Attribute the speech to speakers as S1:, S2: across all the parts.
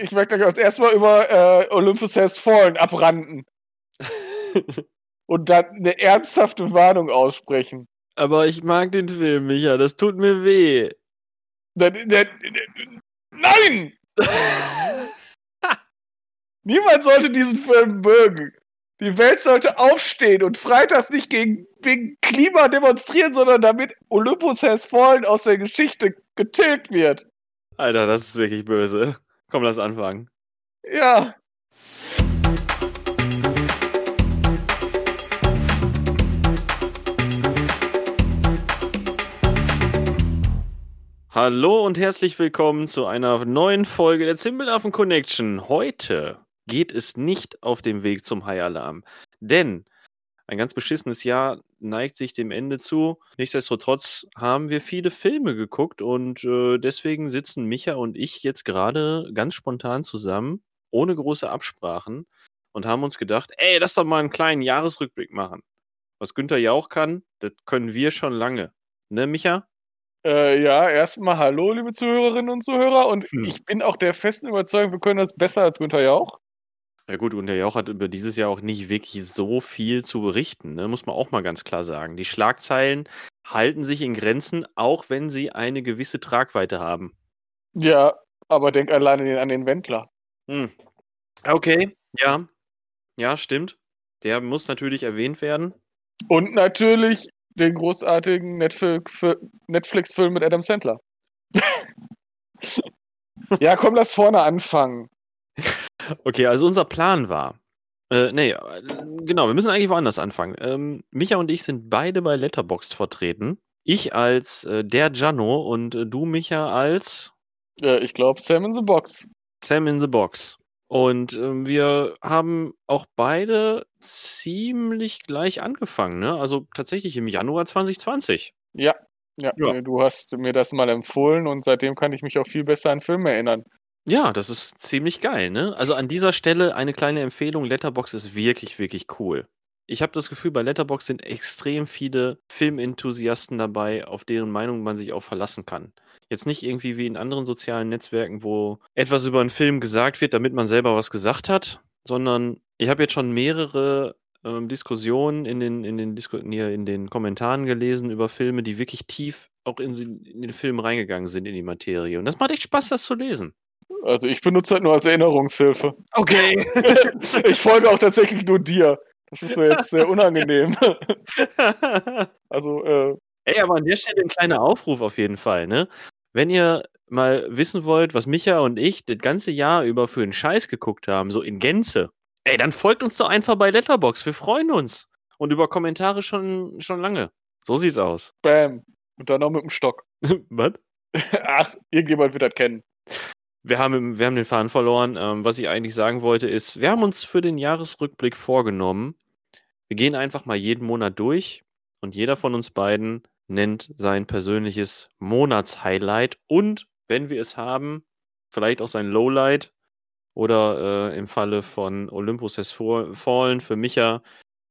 S1: Ich möchte uns erstmal über äh, Olympus Has Fallen abranden. und dann eine ernsthafte Warnung aussprechen.
S2: Aber ich mag den Film, Micha, das tut mir weh.
S1: Nein! Niemand sollte diesen Film mögen. Die Welt sollte aufstehen und freitags nicht gegen, wegen Klima demonstrieren, sondern damit Olympus Has Fallen aus der Geschichte getilgt wird.
S2: Alter, das ist wirklich böse. Komm, lass anfangen.
S1: Ja.
S2: Hallo und herzlich willkommen zu einer neuen Folge der Zimbelaffen Connection. Heute geht es nicht auf dem Weg zum High Alarm, denn ein ganz beschissenes Jahr neigt sich dem Ende zu. Nichtsdestotrotz haben wir viele Filme geguckt und äh, deswegen sitzen Micha und ich jetzt gerade ganz spontan zusammen, ohne große Absprachen und haben uns gedacht, ey, lass doch mal einen kleinen Jahresrückblick machen. Was Günther Jauch kann, das können wir schon lange. Ne, Micha?
S1: Äh, ja, erstmal hallo, liebe Zuhörerinnen und Zuhörer. Und hm. ich bin auch der festen Überzeugung, wir können das besser als Günther Jauch.
S2: Ja gut, Günther Jauch hat über dieses Jahr auch nicht wirklich so viel zu berichten, ne? muss man auch mal ganz klar sagen. Die Schlagzeilen halten sich in Grenzen, auch wenn sie eine gewisse Tragweite haben.
S1: Ja, aber denk alleine an den Wendler.
S2: Hm. Okay, ja. Ja, stimmt. Der muss natürlich erwähnt werden.
S1: Und natürlich den großartigen Netflix-Film mit Adam Sandler. ja, komm, lass vorne anfangen.
S2: Okay, also unser Plan war. Äh, nee, genau, wir müssen eigentlich woanders anfangen. Ähm, Micha und ich sind beide bei Letterboxd vertreten. Ich als äh, der Jano und äh, du, Micha, als.
S1: Ja, ich glaube Sam in the Box.
S2: Sam in the Box. Und äh, wir haben auch beide ziemlich gleich angefangen, ne? Also tatsächlich im Januar 2020.
S1: Ja, ja, ja. Du hast mir das mal empfohlen und seitdem kann ich mich auch viel besser an Filme erinnern.
S2: Ja, das ist ziemlich geil, ne? Also an dieser Stelle eine kleine Empfehlung: Letterbox ist wirklich, wirklich cool. Ich habe das Gefühl, bei Letterbox sind extrem viele Filmenthusiasten dabei, auf deren Meinung man sich auch verlassen kann. Jetzt nicht irgendwie wie in anderen sozialen Netzwerken, wo etwas über einen Film gesagt wird, damit man selber was gesagt hat, sondern ich habe jetzt schon mehrere ähm, Diskussionen in den, in, den Disku in den Kommentaren gelesen über Filme, die wirklich tief auch in, in den Film reingegangen sind, in die Materie. Und das macht echt Spaß, das zu lesen.
S1: Also ich benutze halt nur als Erinnerungshilfe.
S2: Okay.
S1: ich folge auch tatsächlich nur dir. Das ist ja jetzt sehr unangenehm. also, äh.
S2: Ey, aber an der Stelle ein kleiner Aufruf auf jeden Fall, ne? Wenn ihr mal wissen wollt, was Micha und ich das ganze Jahr über für einen Scheiß geguckt haben, so in Gänze, ey, dann folgt uns doch einfach bei Letterbox. Wir freuen uns. Und über Kommentare schon, schon lange. So sieht's aus.
S1: Bam. Und dann noch mit dem Stock.
S2: was?
S1: Ach, irgendjemand wird das kennen
S2: wir haben, wir haben den Faden verloren. Ähm, was ich eigentlich sagen wollte, ist, wir haben uns für den Jahresrückblick vorgenommen. Wir gehen einfach mal jeden Monat durch und jeder von uns beiden nennt sein persönliches Monatshighlight und, wenn wir es haben, vielleicht auch sein Lowlight oder äh, im Falle von Olympus Has Fallen für Micha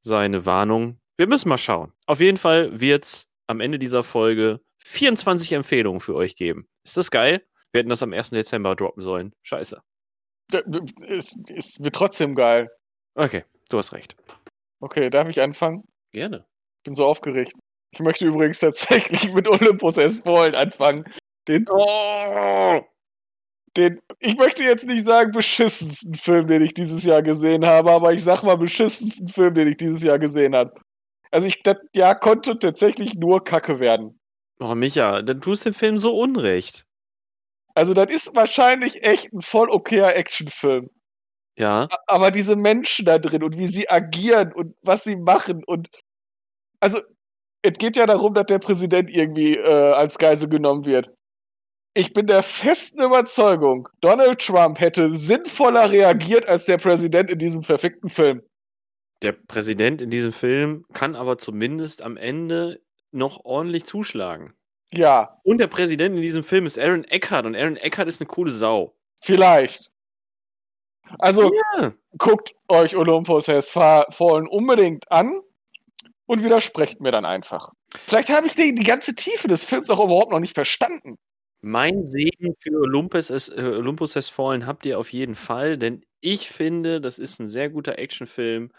S2: seine Warnung. Wir müssen mal schauen. Auf jeden Fall wird es am Ende dieser Folge 24 Empfehlungen für euch geben. Ist das geil? Wir hätten das am 1. Dezember droppen sollen. Scheiße.
S1: Es, es wird trotzdem geil.
S2: Okay, du hast recht.
S1: Okay, darf ich anfangen?
S2: Gerne.
S1: Bin so aufgeregt. Ich möchte übrigens tatsächlich mit Olympus S. Fallen anfangen. Den, oh, den, ich möchte jetzt nicht sagen beschissensten Film, den ich dieses Jahr gesehen habe, aber ich sag mal beschissensten Film, den ich dieses Jahr gesehen habe. Also ich, das Jahr konnte tatsächlich nur Kacke werden.
S2: Oh, Micha, dann tust du dem Film so unrecht.
S1: Also, das ist wahrscheinlich echt ein voll okayer Actionfilm.
S2: Ja.
S1: Aber diese Menschen da drin und wie sie agieren und was sie machen und. Also, es geht ja darum, dass der Präsident irgendwie äh, als Geisel genommen wird. Ich bin der festen Überzeugung, Donald Trump hätte sinnvoller reagiert als der Präsident in diesem verfickten Film.
S2: Der Präsident in diesem Film kann aber zumindest am Ende noch ordentlich zuschlagen.
S1: Ja.
S2: Und der Präsident in diesem Film ist Aaron Eckhart und Aaron Eckhart ist eine coole Sau.
S1: Vielleicht. Also ja. guckt euch Olympus Has Fallen unbedingt an und widersprecht mir dann einfach. Vielleicht habe ich die, die ganze Tiefe des Films auch überhaupt noch nicht verstanden.
S2: Mein Segen für Olympus, es, äh, Olympus Has Fallen habt ihr auf jeden Fall, denn ich finde, das ist ein sehr guter Actionfilm,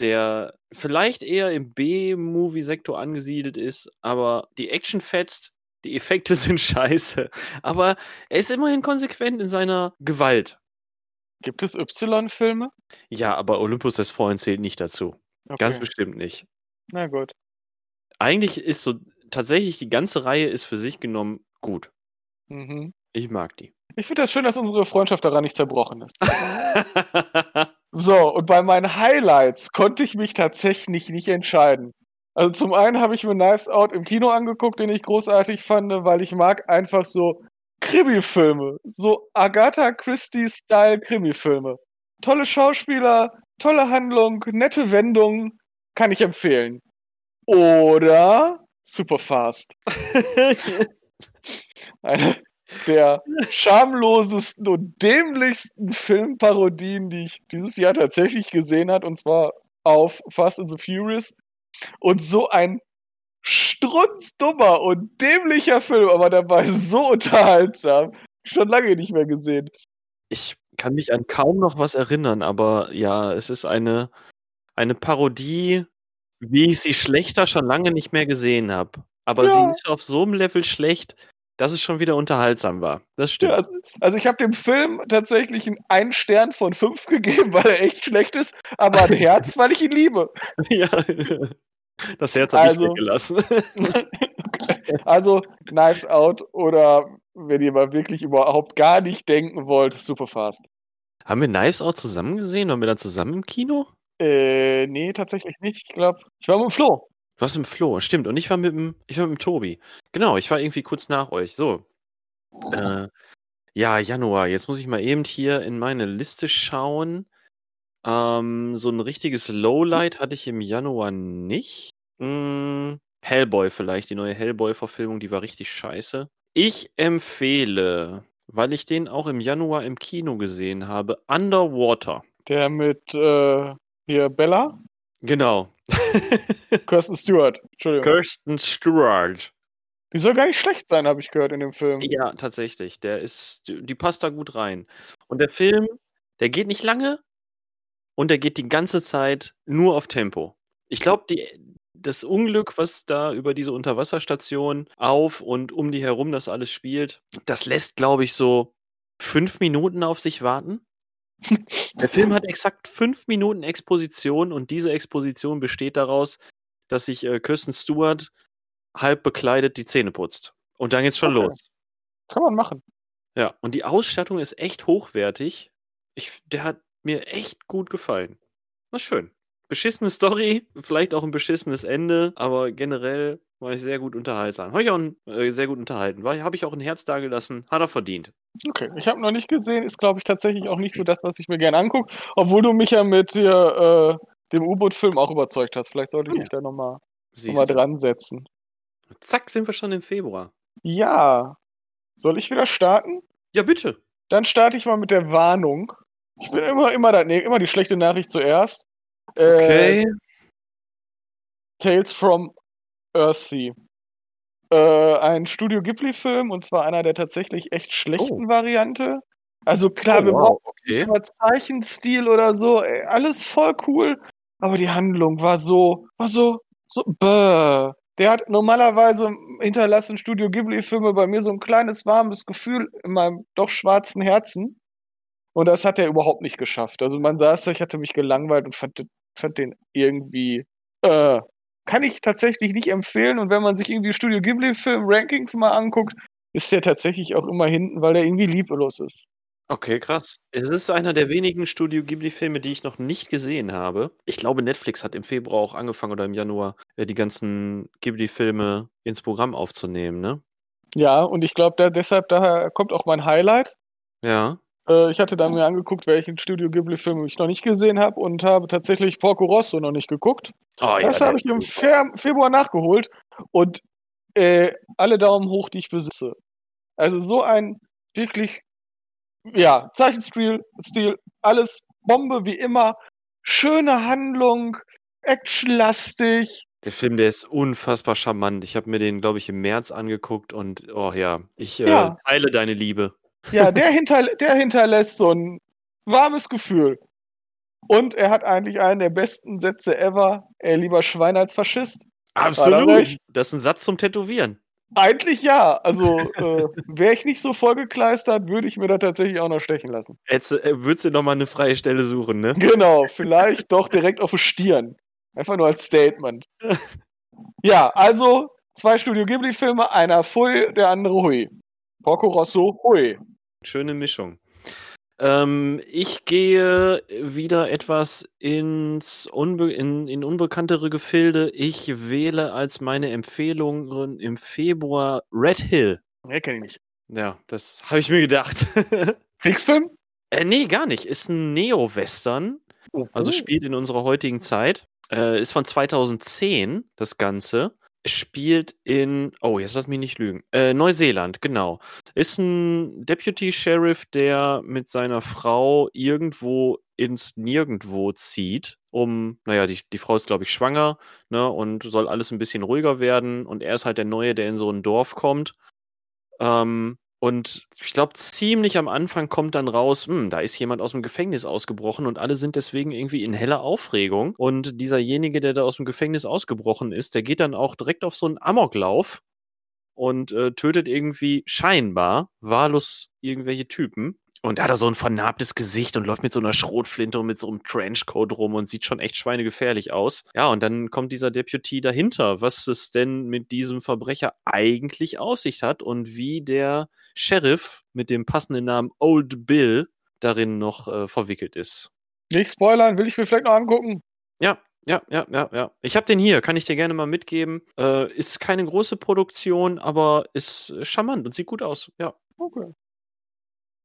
S2: der vielleicht eher im B-Movie-Sektor angesiedelt ist, aber die Action fetzt, die Effekte sind scheiße, aber er ist immerhin konsequent in seiner Gewalt.
S1: Gibt es Y-Filme?
S2: Ja, aber Olympus Has Fallen zählt nicht dazu. Ganz
S1: Okay.
S2: bestimmt nicht.
S1: Na gut.
S2: Eigentlich ist so tatsächlich die ganze Reihe ist für sich genommen gut.
S1: Mhm.
S2: Ich mag die.
S1: Ich finde das schön, dass unsere Freundschaft daran nicht zerbrochen ist. So, und bei meinen Highlights konnte ich mich tatsächlich nicht entscheiden. Also zum einen habe ich mir Knives Out im Kino angeguckt, den ich großartig fand, weil ich mag einfach so Krimi-Filme. So Agatha Christie-Style Krimi-Filme. Tolle Schauspieler, tolle Handlung, nette Wendungen, kann ich empfehlen. Oder Superfast. Eine der schamlosesten und dämlichsten Filmparodien, die ich dieses Jahr tatsächlich gesehen habe, und zwar auf Fast and the Furious. Und so ein strunzdummer und dämlicher Film, aber dabei so unterhaltsam. Schon lange nicht mehr gesehen.
S2: Ich kann mich an kaum noch was erinnern, aber ja, es ist eine, eine Parodie, wie ich sie schlechter schon lange nicht mehr gesehen habe. Aber
S1: Ja.
S2: sie ist auf so einem Level schlecht, dass es schon wieder unterhaltsam war. Das stimmt.
S1: Ja, also, also ich habe dem Film tatsächlich einen, Stern von fünf gegeben, weil er echt schlecht ist, aber ein Herz, weil ich ihn liebe.
S2: Ja. Das Herz habe
S1: Also-
S2: ich weggelassen.
S1: Also Knives Out oder wenn ihr mal wirklich überhaupt gar nicht denken wollt, Superfast.
S2: Haben wir Knives Out zusammen gesehen? Waren wir dann zusammen im Kino?
S1: Äh, nee, tatsächlich nicht. Ich glaube, ich war mit Flo.
S2: Du warst im Flo, stimmt. Und ich war mit dem, ich war mit dem Tobi. Genau, ich war irgendwie kurz nach euch. So. Äh, ja, Januar. Jetzt muss ich mal eben hier in meine Liste schauen. Ähm, so ein richtiges Lowlight hatte ich im Januar nicht. Hm, Hellboy vielleicht, die neue Hellboy-Verfilmung, die war richtig scheiße. Ich empfehle, weil ich den auch im Januar im Kino gesehen habe, Underwater.
S1: Der mit äh, hier Bella,
S2: Genau.
S1: Kirsten Stewart. Entschuldigung.
S2: Kirsten Stewart.
S1: Die soll gar nicht schlecht sein, habe ich gehört in dem Film.
S2: Ja, tatsächlich. Der ist, die die passt da gut rein. Und der Film, der geht nicht lange und der geht die ganze Zeit nur auf Tempo. Ich glaube, das Unglück, was da über diese Unterwasserstation auf und um die herum das alles spielt, das lässt, glaube ich, so fünf Minuten auf sich warten. Der Film hat exakt fünf Minuten Exposition und diese Exposition besteht daraus, dass sich äh, Kirsten Stewart halb bekleidet die Zähne putzt. Und dann geht's schon
S1: Okay.
S2: los.
S1: Kann man machen.
S2: Ja, und die Ausstattung ist echt hochwertig. Ich, der hat mir echt gut gefallen. Das ist schön. Beschissene Story, vielleicht auch ein beschissenes Ende, aber generell war ich sehr gut unterhaltsam. Habe ich auch äh, sehr gut unterhalten. Habe ich auch ein Herz dagelassen. Hat er verdient.
S1: Okay, ich habe noch nicht gesehen, ist glaube ich tatsächlich auch nicht so das, was ich mir gerne angucke, obwohl du mich ja mit äh, dem U-Boot-Film auch überzeugt hast. Vielleicht sollte ich
S2: Ja.
S1: mich da nochmal noch mal dran setzen.
S2: Zack, sind wir schon im Februar.
S1: Ja. Soll ich wieder starten?
S2: Ja, bitte.
S1: Dann starte ich mal mit der Warnung. Ich bin immer, immer, da, nee, immer die schlechte Nachricht zuerst. Äh, Tales from Earthsea. Äh, ein Studio Ghibli-Film und zwar einer der tatsächlich echt schlechten Variante. Also klar,
S2: Oh,
S1: wir
S2: wow,
S1: brauchen
S2: okay.
S1: Zeichenstil oder so, ey, alles voll cool. Aber die Handlung war so, war so, so, bäh. Der hat normalerweise hinterlassen Studio Ghibli-Filme bei mir so ein kleines warmes Gefühl in meinem doch schwarzen Herzen. Und das hat er überhaupt nicht geschafft. Also man saß da, ich hatte mich gelangweilt und fand, fand den irgendwie, äh, kann ich tatsächlich nicht empfehlen. Und wenn man sich irgendwie Studio Ghibli-Film-Rankings mal anguckt, ist der tatsächlich auch immer hinten, weil der irgendwie lieblos ist.
S2: Okay, krass. Es ist einer der wenigen Studio Ghibli-Filme, die ich noch nicht gesehen habe. Ich glaube, Netflix hat im Februar auch angefangen oder im Januar äh, die ganzen Ghibli-Filme ins Programm aufzunehmen, ne?
S1: Ja, und ich glaube, da, deshalb daher kommt auch mein Highlight.
S2: Ja.
S1: Äh, ich hatte da mir angeguckt, welchen Studio Ghibli-Film ich noch nicht gesehen habe und habe tatsächlich Porco Rosso noch nicht geguckt.
S2: Oh,
S1: das
S2: der
S1: habe ich im. Fe Februar nachgeholt und äh, alle Daumen hoch, die ich besitze. Also so ein wirklich, ja, Zeichenstil, Stil, alles Bombe wie immer. Schöne Handlung, actionlastig,
S2: Der Film, der ist unfassbar charmant. Ich habe mir den, glaube ich, im März angeguckt und oh ja, ich, äh,
S1: Ja.
S2: teile deine Liebe.
S1: Ja, der, hinterl der hinterlässt so ein warmes Gefühl. Und er hat eigentlich einen der besten Sätze ever. Ey, lieber Schwein als Faschist.
S2: Absolut. Das ist ein Satz zum Tätowieren.
S1: Eigentlich ja. Also, äh, wäre ich nicht so vollgekleistert, würde ich mir da tatsächlich auch noch stechen lassen.
S2: Jetzt äh, würdest du noch mal eine freie Stelle suchen, ne?
S1: Genau, vielleicht doch direkt auf die Stirn. Einfach nur als Statement. Ja, also zwei Studio Ghibli-Filme, einer Fui, der andere Hui. Porco Rosso, Hui.
S2: Schöne Mischung. Ähm, ich gehe wieder etwas ins Unbe in, in unbekanntere Gefilde. Ich wähle als meine Empfehlung im Februar Red Hill.
S1: Nee, kenn ich nicht.
S2: Ja, das habe ich mir gedacht.
S1: Kriegsfilm?
S2: äh, nee, gar nicht. Ist ein Neo-Western. Also
S1: Oh.
S2: spielt in unserer heutigen Zeit. Äh, ist von 2010 das Ganze. Spielt in, oh, jetzt lass mich nicht lügen. Äh, Neuseeland, genau. Ist ein Deputy Sheriff, der mit seiner Frau irgendwo ins Nirgendwo zieht, um, naja, die, die Frau ist, glaube ich, schwanger, ne, und soll alles ein bisschen ruhiger werden. Und er ist halt der Neue, der in so ein Dorf kommt. Ähm, und ich glaube, ziemlich am Anfang kommt dann raus, hm, da ist jemand aus dem Gefängnis ausgebrochen und alle sind deswegen irgendwie in heller Aufregung. Und dieserjenige, der da aus dem Gefängnis ausgebrochen ist, der geht dann auch direkt auf so einen Amoklauf und äh, tötet irgendwie scheinbar wahllos irgendwelche Typen. Und da hat er so ein vernarbtes Gesicht und läuft mit so einer Schrotflinte und mit so einem Trenchcoat rum und sieht schon echt schweinegefährlich aus. Ja, und dann kommt dieser Deputy dahinter, was es denn mit diesem Verbrecher eigentlich auf sich hat und wie der Sheriff mit dem passenden Namen Old Bill darin noch äh, verwickelt ist.
S1: Nicht spoilern, will ich mir vielleicht noch angucken.
S2: Ja, ja, ja, ja, ja. Ich habe den hier, kann ich dir gerne mal mitgeben. Äh, ist keine große Produktion, aber ist charmant und sieht gut aus. Ja.
S1: Okay.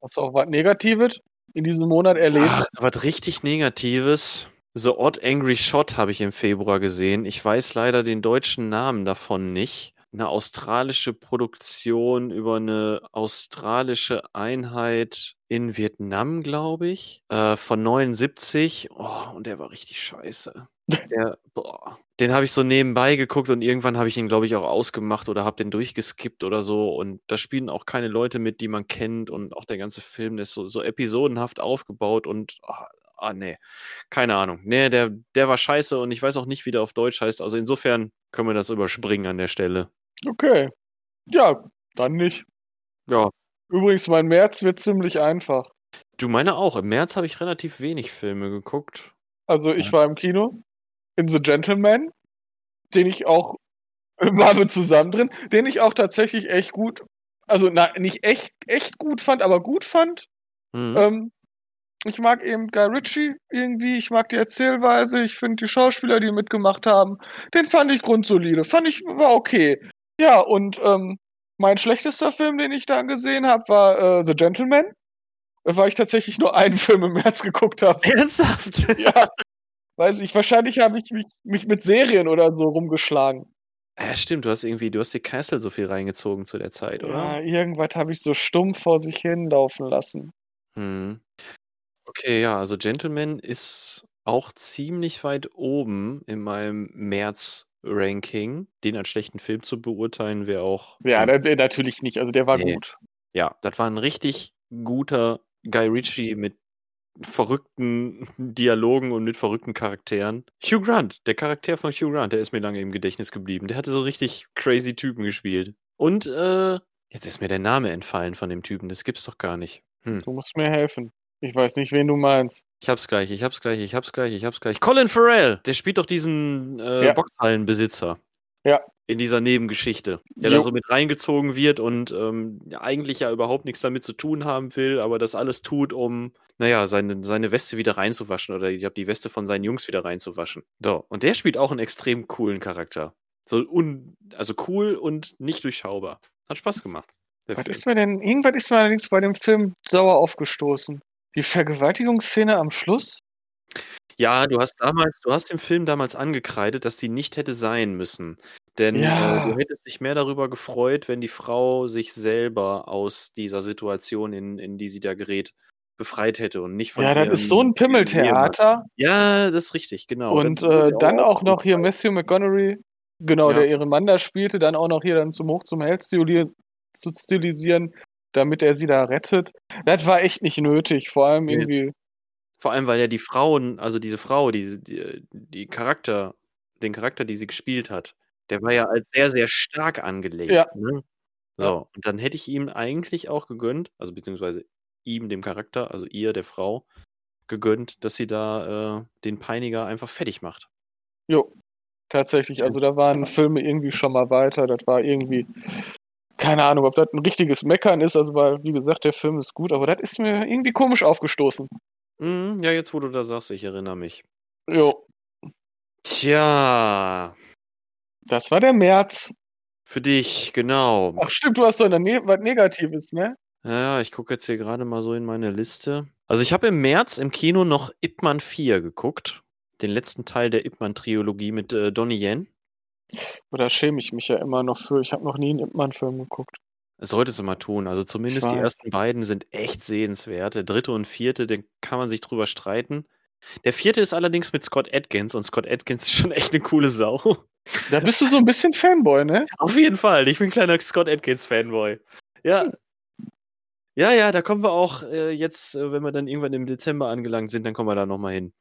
S1: Hast du auch was Negatives in diesem Monat erlebt?
S2: Ah, was richtig Negatives. The Odd Angry Shot habe ich im Februar gesehen. Ich weiß leider den deutschen Namen davon nicht. Eine australische Produktion über eine australische Einheit in Vietnam, glaube ich, äh, von 79. Oh, und der war richtig scheiße. Der, boah, den habe ich so nebenbei geguckt und irgendwann habe ich ihn, glaube ich, auch ausgemacht oder habe den durchgeskippt oder so. Und da spielen auch keine Leute mit, die man kennt. Und auch der ganze Film, der ist so, so episodenhaft aufgebaut und ah, ah, nee, keine Ahnung. Nee, der, der war scheiße und ich weiß auch nicht, wie der auf Deutsch heißt. Also insofern können wir das überspringen an der Stelle.
S1: Okay. Ja, dann nicht.
S2: Ja.
S1: Übrigens, mein März wird ziemlich einfach.
S2: Du meine auch. Im März habe ich relativ wenig Filme geguckt.
S1: Also, ich war im Kino in The Gentleman, den ich auch, waren wir zusammen drin, den ich auch tatsächlich echt gut, also na, nicht echt, echt gut fand, aber gut fand.
S2: Mhm.
S1: Ähm, ich mag eben Guy Ritchie irgendwie, ich mag die Erzählweise, ich finde die Schauspieler, die mitgemacht haben, den fand ich grundsolide, fand ich, war okay. Ja, und ähm, mein schlechtester Film, den ich da gesehen habe, war äh, The Gentleman. Weil ich tatsächlich nur einen Film im März geguckt habe.
S2: Ernsthaft?
S1: Ja. Weiß ich, wahrscheinlich habe ich mich, mich mit Serien oder so rumgeschlagen.
S2: Ja, stimmt. Du hast irgendwie, du hast die Castle so viel reingezogen zu der Zeit,
S1: Ja,
S2: oder?
S1: irgendwas habe ich so stumpf vor sich hinlaufen lassen.
S2: Mhm. Okay, ja, also Gentleman ist auch ziemlich weit oben in meinem März-Ranking. Den als schlechten Film zu beurteilen, wäre auch.
S1: Ja,
S2: hm,
S1: natürlich nicht. Also der war
S2: Nee.
S1: gut.
S2: ja, das war ein richtig guter Guy Ritchie mit verrückten Dialogen und mit verrückten Charakteren. Hugh Grant, der Charakter von Hugh Grant, der ist mir lange im Gedächtnis geblieben. Der hatte so richtig crazy Typen gespielt. Und äh, jetzt ist mir der Name entfallen von dem Typen. Das gibt's doch gar nicht. Hm.
S1: Du musst mir helfen. Ich weiß nicht, wen du meinst.
S2: Ich hab's gleich, ich hab's gleich, ich hab's gleich, ich hab's gleich. Colin Farrell, der spielt doch diesen äh,
S1: Ja.
S2: Boxhallenbesitzer.
S1: Ja.
S2: In dieser Nebengeschichte, der
S1: Jo.
S2: da so mit reingezogen wird und ähm, eigentlich ja überhaupt nichts damit zu tun haben will, aber das alles tut, um, naja, seine, seine Weste wieder reinzuwaschen oder ich glaube, die Weste von seinen Jungs wieder reinzuwaschen. So, und der spielt auch einen extrem coolen Charakter. So un, also cool und nicht durchschaubar. Hat Spaß gemacht.
S1: Was ist mir denn, irgendwas ist mir allerdings bei dem Film sauer aufgestoßen. Die Vergewaltigungsszene am Schluss?
S2: Ja, du hast damals, du hast dem Film damals angekreidet, dass die nicht hätte sein müssen. Denn
S1: Ja.
S2: äh, du hättest dich mehr darüber gefreut, wenn die Frau sich selber aus dieser Situation, in, in die sie da gerät, befreit hätte und nicht von
S1: Ja, das ist so ein Pimmeltheater.
S2: Ja, das ist richtig, genau.
S1: Und
S2: wurde
S1: äh, dann auch noch hier Matthew McConaughey, genau,
S2: Ja.
S1: der ihren Mann da spielte, dann auch noch hier dann zum Hoch zum Held zu stilisieren, damit er sie da rettet. Das war echt nicht nötig, vor allem irgendwie.
S2: Vor allem, weil ja die Frauen, also diese Frau, die, die, die Charakter, den Charakter, die sie gespielt hat, der war ja als sehr, sehr stark angelegt.
S1: Ja.
S2: Ne? So, und dann hätte ich ihm eigentlich auch gegönnt, also beziehungsweise ihm, dem Charakter, also ihr, der Frau, gegönnt, dass sie da äh, den Peiniger einfach fertig macht.
S1: Jo, tatsächlich. Also da waren Filme irgendwie schon mal weiter. Das war irgendwie, keine Ahnung, ob das ein richtiges Meckern ist. Also, weil, wie gesagt, der Film ist gut, aber das ist mir irgendwie komisch aufgestoßen.
S2: Mhm, ja, jetzt wo du da sagst, ich erinnere mich.
S1: Jo,
S2: Tja,
S1: das war der März.
S2: für dich, genau.
S1: Ach stimmt, du hast doch ne was Negatives, ne?
S2: Ja, ich gucke jetzt hier gerade mal so in meine Liste. Also ich habe im März im Kino noch Ip Man 4 geguckt. Den letzten Teil der Ip Man Trilogie mit äh, Donnie Yen.
S1: Oder schäme ich mich ja immer noch für. Ich habe noch nie einen Ip Man-Film geguckt.
S2: Das solltest du mal tun. Also zumindest die ersten beiden sind echt sehenswert. Der dritte und vierte, den kann man sich drüber streiten. Der vierte ist allerdings mit Scott Atkins und Scott Atkins ist schon echt eine coole Sau.
S1: Da bist du so ein bisschen Fanboy, ne?
S2: Auf jeden Fall. Ich bin ein kleiner Scott Atkins Fanboy. Ja. Ja, ja, da kommen wir auch äh, jetzt, äh, wenn wir dann irgendwann im Dezember angelangt sind, dann kommen wir da nochmal hin.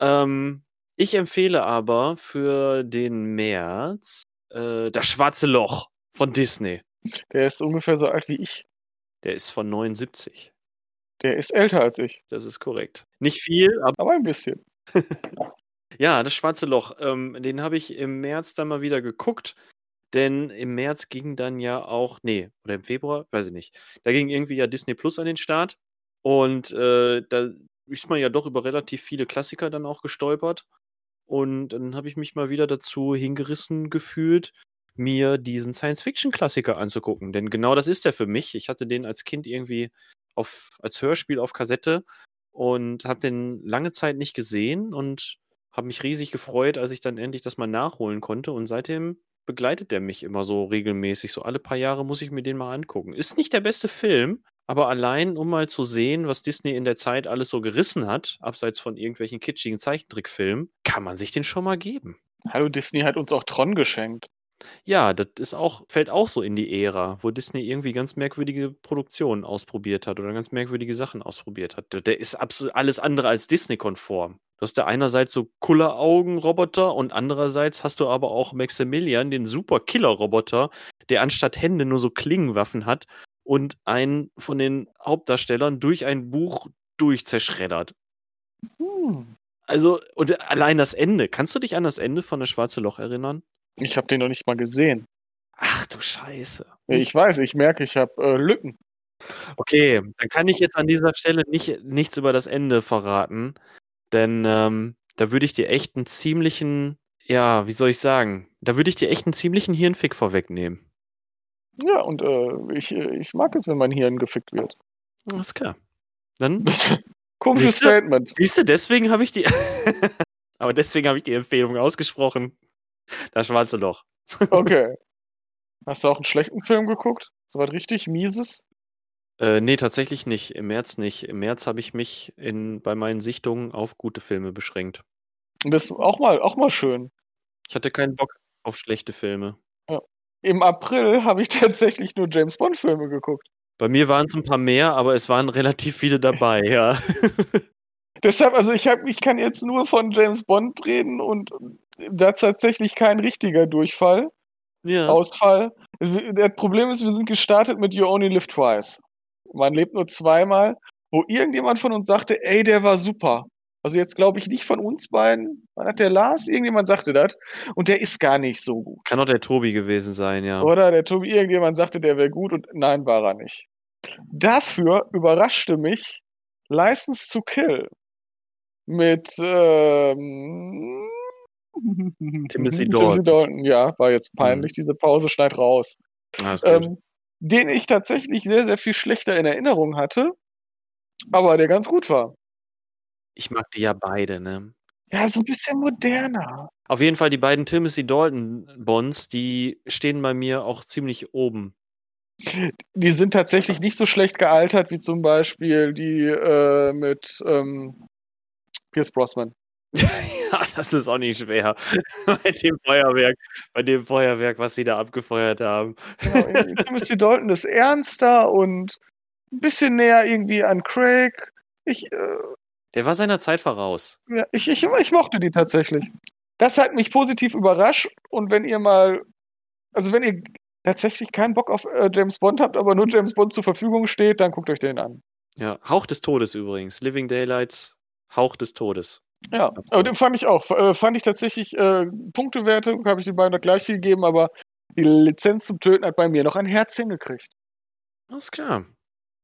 S2: Ähm, ich empfehle aber für den März äh, Das Schwarze Loch von Disney.
S1: Der ist ungefähr so alt wie ich.
S2: Der ist von 79.
S1: Der ist älter als ich.
S2: Das ist korrekt. Nicht viel, aber
S1: Aber ein bisschen.
S2: ja, das Schwarze Loch. Ähm, den habe ich im März dann mal wieder geguckt. Denn im März ging dann ja auch, nee, oder im Februar, weiß ich nicht. Da ging irgendwie ja Disney Plus an den Start. Und äh, da ist man ja doch über relativ viele Klassiker dann auch gestolpert. Und dann habe ich mich mal wieder dazu hingerissen gefühlt, mir diesen Science-Fiction-Klassiker anzugucken. Denn genau das ist er für mich. Ich hatte den als Kind irgendwie auf, als Hörspiel auf Kassette und habe den lange Zeit nicht gesehen und habe mich riesig gefreut, als ich dann endlich das mal nachholen konnte. Und seitdem begleitet der mich immer so regelmäßig. So alle paar Jahre muss ich mir den mal angucken. Ist nicht der beste Film, aber allein, um mal zu sehen, was Disney in der Zeit alles so gerissen hat, abseits von irgendwelchen kitschigen Zeichentrickfilmen, kann man sich den schon mal geben.
S1: Hallo, Disney hat uns auch Tron geschenkt.
S2: Ja, das ist auch, fällt auch so in die Ära, wo Disney irgendwie ganz merkwürdige Produktionen ausprobiert hat oder ganz merkwürdige Sachen ausprobiert hat. Der- Der ist absolut alles andere als Disney-konform. Du hast da einerseits so Kulleraugen-Roboter und andererseits hast du aber auch Maximilian, den super Killer-Roboter, der anstatt Hände nur so Klingenwaffen hat und einen von den Hauptdarstellern durch ein Buch durchzerschreddert.
S1: Hm.
S2: Also, und allein das Ende. Kannst du dich an das Ende von Das Schwarze Loch erinnern?
S1: Ich habe den noch nicht mal gesehen.
S2: Ach du Scheiße.
S1: Ich weiß, ich merke, ich habe äh, Lücken.
S2: Okay, dann kann ich jetzt an dieser Stelle nicht, nichts über das Ende verraten, denn ähm, da würde ich dir echt einen ziemlichen, ja, wie soll ich sagen, da würde ich dir echt einen ziemlichen Hirnfick vorwegnehmen.
S1: Ja, und äh, ich, äh, ich mag es, wenn mein Hirn gefickt wird.
S2: Alles klar. Dann,
S1: Komisches? Statement.
S2: siehst du, deswegen habe ich die, aber deswegen habe ich die Empfehlung ausgesprochen. Das Schwarze Loch.
S1: Okay. Hast du auch einen schlechten Film geguckt? So was richtig Mieses?
S2: Äh, nee, tatsächlich nicht. Im März nicht. Im März habe ich mich in, bei meinen Sichtungen auf gute Filme beschränkt.
S1: Und Das ist auch mal, auch mal schön.
S2: Ich hatte keinen Bock auf schlechte Filme.
S1: Im April habe ich tatsächlich nur James Bond-Filme geguckt.
S2: Bei mir waren es ein paar mehr, aber es waren relativ viele dabei, ja.
S1: Deshalb, also ich, hab, ich kann jetzt nur von James Bond reden und da ist tatsächlich kein richtiger Durchfall,
S2: ja.
S1: Ausfall. Es- Das Problem ist, wir sind gestartet mit You Only Live Twice. Man lebt nur zweimal, wo irgendjemand von uns sagte, ey, der war super. Also jetzt glaube ich nicht von uns beiden. Wann hat der Lars? Irgendjemand sagte das. Und der ist gar nicht so gut.
S2: Kann auch der Tobi gewesen sein, ja.
S1: Oder der Tobi, irgendjemand sagte, der wäre gut und nein, war er nicht. Dafür überraschte mich License to Kill mit ähm,
S2: Timothy Dalton.
S1: Dalton. Ja, war jetzt peinlich, diese Pause, schneid raus.
S2: Gut.
S1: Ähm, den ich tatsächlich sehr, sehr viel schlechter in Erinnerung hatte, aber der ganz gut war.
S2: ich mag die ja beide, ne?
S1: Ja, so ein bisschen moderner.
S2: Auf jeden Fall die beiden Timothy Dalton Bonds, die stehen bei mir auch ziemlich oben
S1: Die sind tatsächlich nicht so schlecht gealtert wie zum Beispiel die äh, mit ähm, Pierce Brosnan.
S2: ja, das ist auch nicht schwer. bei dem Feuerwerk, bei dem Feuerwerk, was sie da abgefeuert haben.
S1: genau, Timothy Dalton ist ernster und ein bisschen näher irgendwie an Craig. Ich, äh,
S2: Der war seiner Zeit voraus.
S1: ja, ich, ich, ich mochte die tatsächlich. Das hat mich positiv überrascht und wenn ihr mal, also wenn ihr tatsächlich keinen Bock auf äh, James Bond habt, aber nur James Bond zur Verfügung steht, dann guckt euch den an.
S2: Ja, Hauch des Todes übrigens. Living Daylights, Hauch des Todes.
S1: Ja, aber den fand ich auch. Äh, fand ich tatsächlich äh, Punktewerte, habe ich den beiden gleich viel gegeben, aber die Lizenz zum Töten hat bei mir noch ein Herz hingekriegt.
S2: Alles klar.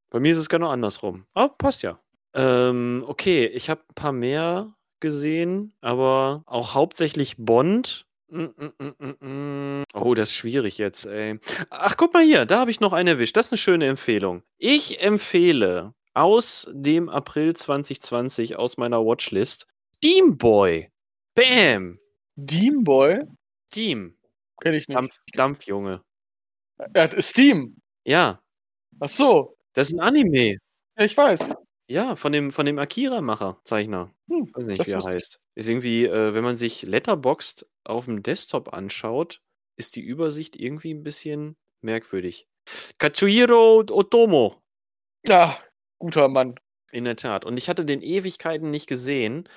S2: Bei mir ist es genau andersrum. Aber passt ja. Ähm, okay, ich habe ein paar mehr gesehen, aber auch hauptsächlich Bond. Mm, mm, mm. Oh, das ist schwierig jetzt, ey. Ach, guck mal hier, da habe ich noch einen erwischt. Das ist eine schöne Empfehlung. Ich empfehle aus dem April 2020 aus meiner Watchlist Steamboy. Bam!
S1: Deemboy?
S2: Steam.
S1: Kenn ich nicht.
S2: Dampf, Dampfjunge.
S1: Er hat Steam.
S2: Ja,
S1: Ach so.
S2: das ist ein Anime.
S1: Ja, ich weiß.
S2: Ja, von dem, von dem Akira-Macher, Zeichner.
S1: Hm,
S2: Weiß nicht, wie er heißt. Ist irgendwie, äh, wenn man sich Letterboxd auf dem Desktop anschaut, ist die Übersicht irgendwie ein bisschen merkwürdig. Katsuhiro Otomo.
S1: Ja, guter Mann.
S2: In der Tat. Und ich hatte den Ewigkeiten nicht gesehen.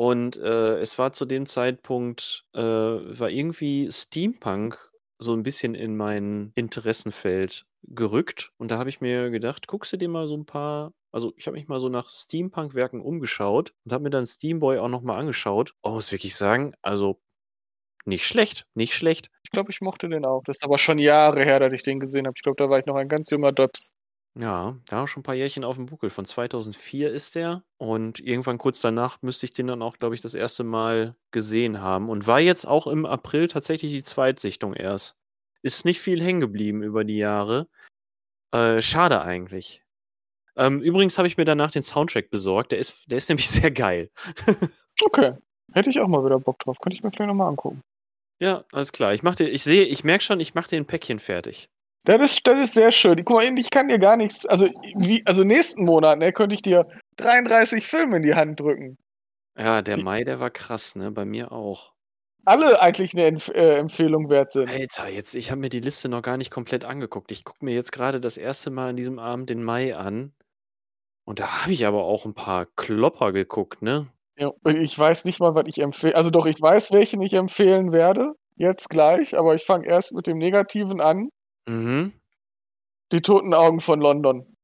S2: Und äh, es war zu dem Zeitpunkt, äh, war irgendwie Steampunk so ein bisschen in mein Interessenfeld gerückt. Und da habe ich mir gedacht, guckst du dir mal so ein paar. Also, ich habe mich mal so nach Steampunk-Werken umgeschaut und habe mir dann Steamboy auch nochmal angeschaut. Oh, muss wirklich sagen, also nicht schlecht, nicht schlecht.
S1: Ich glaube, ich mochte den auch. Das ist aber schon Jahre her, dass ich den gesehen habe. Ich glaube, da war ich noch ein ganz junger Döps.
S2: Ja, da auch schon ein paar Jährchen auf dem Buckel. Von 2004 ist der. Und irgendwann kurz danach müsste ich den dann auch, glaube ich, das erste Mal gesehen haben. Und war jetzt auch im April tatsächlich die Zweitsichtung erst. Ist nicht viel hängen geblieben über die Jahre. Äh, schade eigentlich. Ähm, übrigens habe ich mir danach den Soundtrack besorgt. Der ist, der ist nämlich sehr geil.
S1: Okay. Hätte ich auch mal wieder Bock drauf. Könnte ich mir vielleicht nochmal angucken.
S2: Ja, alles klar. Ich mache ich sehe, ich merke schon, ich mache den Päckchen fertig.
S1: Das ist, das ist sehr schön. Guck mal, ich kann dir gar nichts. Also, wie, also nächsten Monat ne, könnte ich dir 33 Filme in die Hand drücken.
S2: Ja, der Mai, der war krass, ne? Bei mir auch.
S1: Alle eigentlich eine Empf äh, Empfehlung wert sind.
S2: Alter, jetzt, ich habe mir die Liste noch gar nicht komplett angeguckt. Ich gucke mir jetzt gerade das erste Mal an diesem Abend den Mai an. Und da habe ich aber auch ein paar Klopper geguckt, ne?
S1: Ja, ich weiß nicht mal, was ich empfehle. Also doch, ich weiß, welchen ich empfehlen werde. Jetzt gleich, aber ich fange erst mit dem Negativen an.
S2: Mhm.
S1: Die toten Augen von London.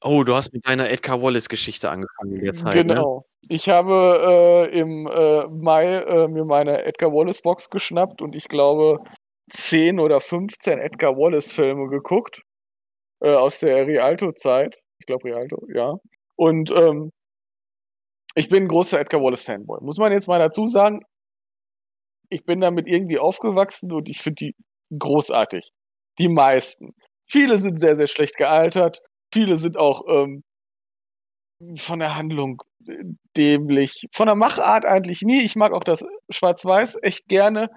S2: Oh, du hast mit deiner Edgar Wallace-Geschichte angefangen in der Zeit, ne?
S1: Genau. Ich habe äh, im äh, Mai äh, mir meine Edgar Wallace-Box geschnappt und ich glaube 10 oder 15 Edgar Wallace-Filme geguckt. Äh, aus der Rialto-Zeit. Ich glaube Rialto, ja. Und ähm, ich bin ein großer Edgar Wallace-Fanboy. Muss man jetzt mal dazu sagen, ich bin damit irgendwie aufgewachsen und ich finde die großartig. Die meisten. Viele sind sehr, sehr schlecht gealtert. Viele sind auch ähm, von der Handlung äh, dämlich. Von der Machart eigentlich nie. Ich mag auch das Schwarz-Weiß echt gerne.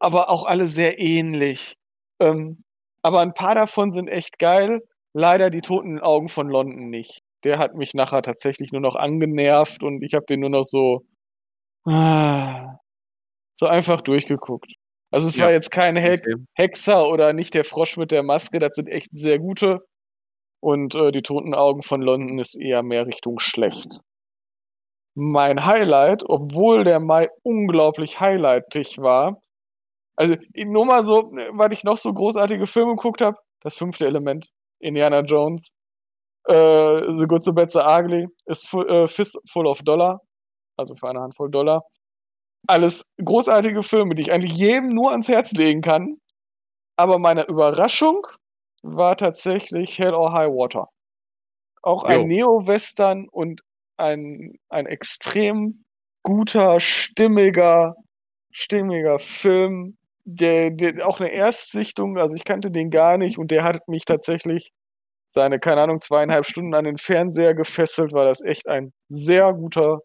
S1: Aber auch alle sehr ähnlich. Ähm, aber ein paar davon sind echt geil. Leider die toten Augen von London nicht. Der hat mich nachher tatsächlich nur noch angenervt und ich habe den nur noch so ah, so einfach durchgeguckt. Also es
S2: Ja.
S1: war jetzt kein He
S2: Okay.
S1: Hexer oder nicht der Frosch mit der Maske, das sind echt sehr gute. Und äh, die toten Augen von London ist eher mehr Richtung schlecht. Mein Highlight, obwohl der Mai unglaublich highlightig war, also nur mal so, ne, weil ich noch so großartige Filme geguckt habe, das fünfte Element, Indiana Jones, äh, The Good, The Bad, The Ugly, ist äh, Fist Full of Dollar, also für eine Handvoll Dollar. Alles großartige Filme, die ich eigentlich jedem nur ans Herz legen kann. Aber meine Überraschung war tatsächlich Hell or High Water. Auch ein. Neo-Western und ein, ein extrem guter, stimmiger, stimmiger Film. Der, der, auch eine Erstsichtung, also ich kannte den gar nicht und der hat mich tatsächlich seine, keine Ahnung, zweieinhalb Stunden an den Fernseher gefesselt, weil das echt ein sehr guter,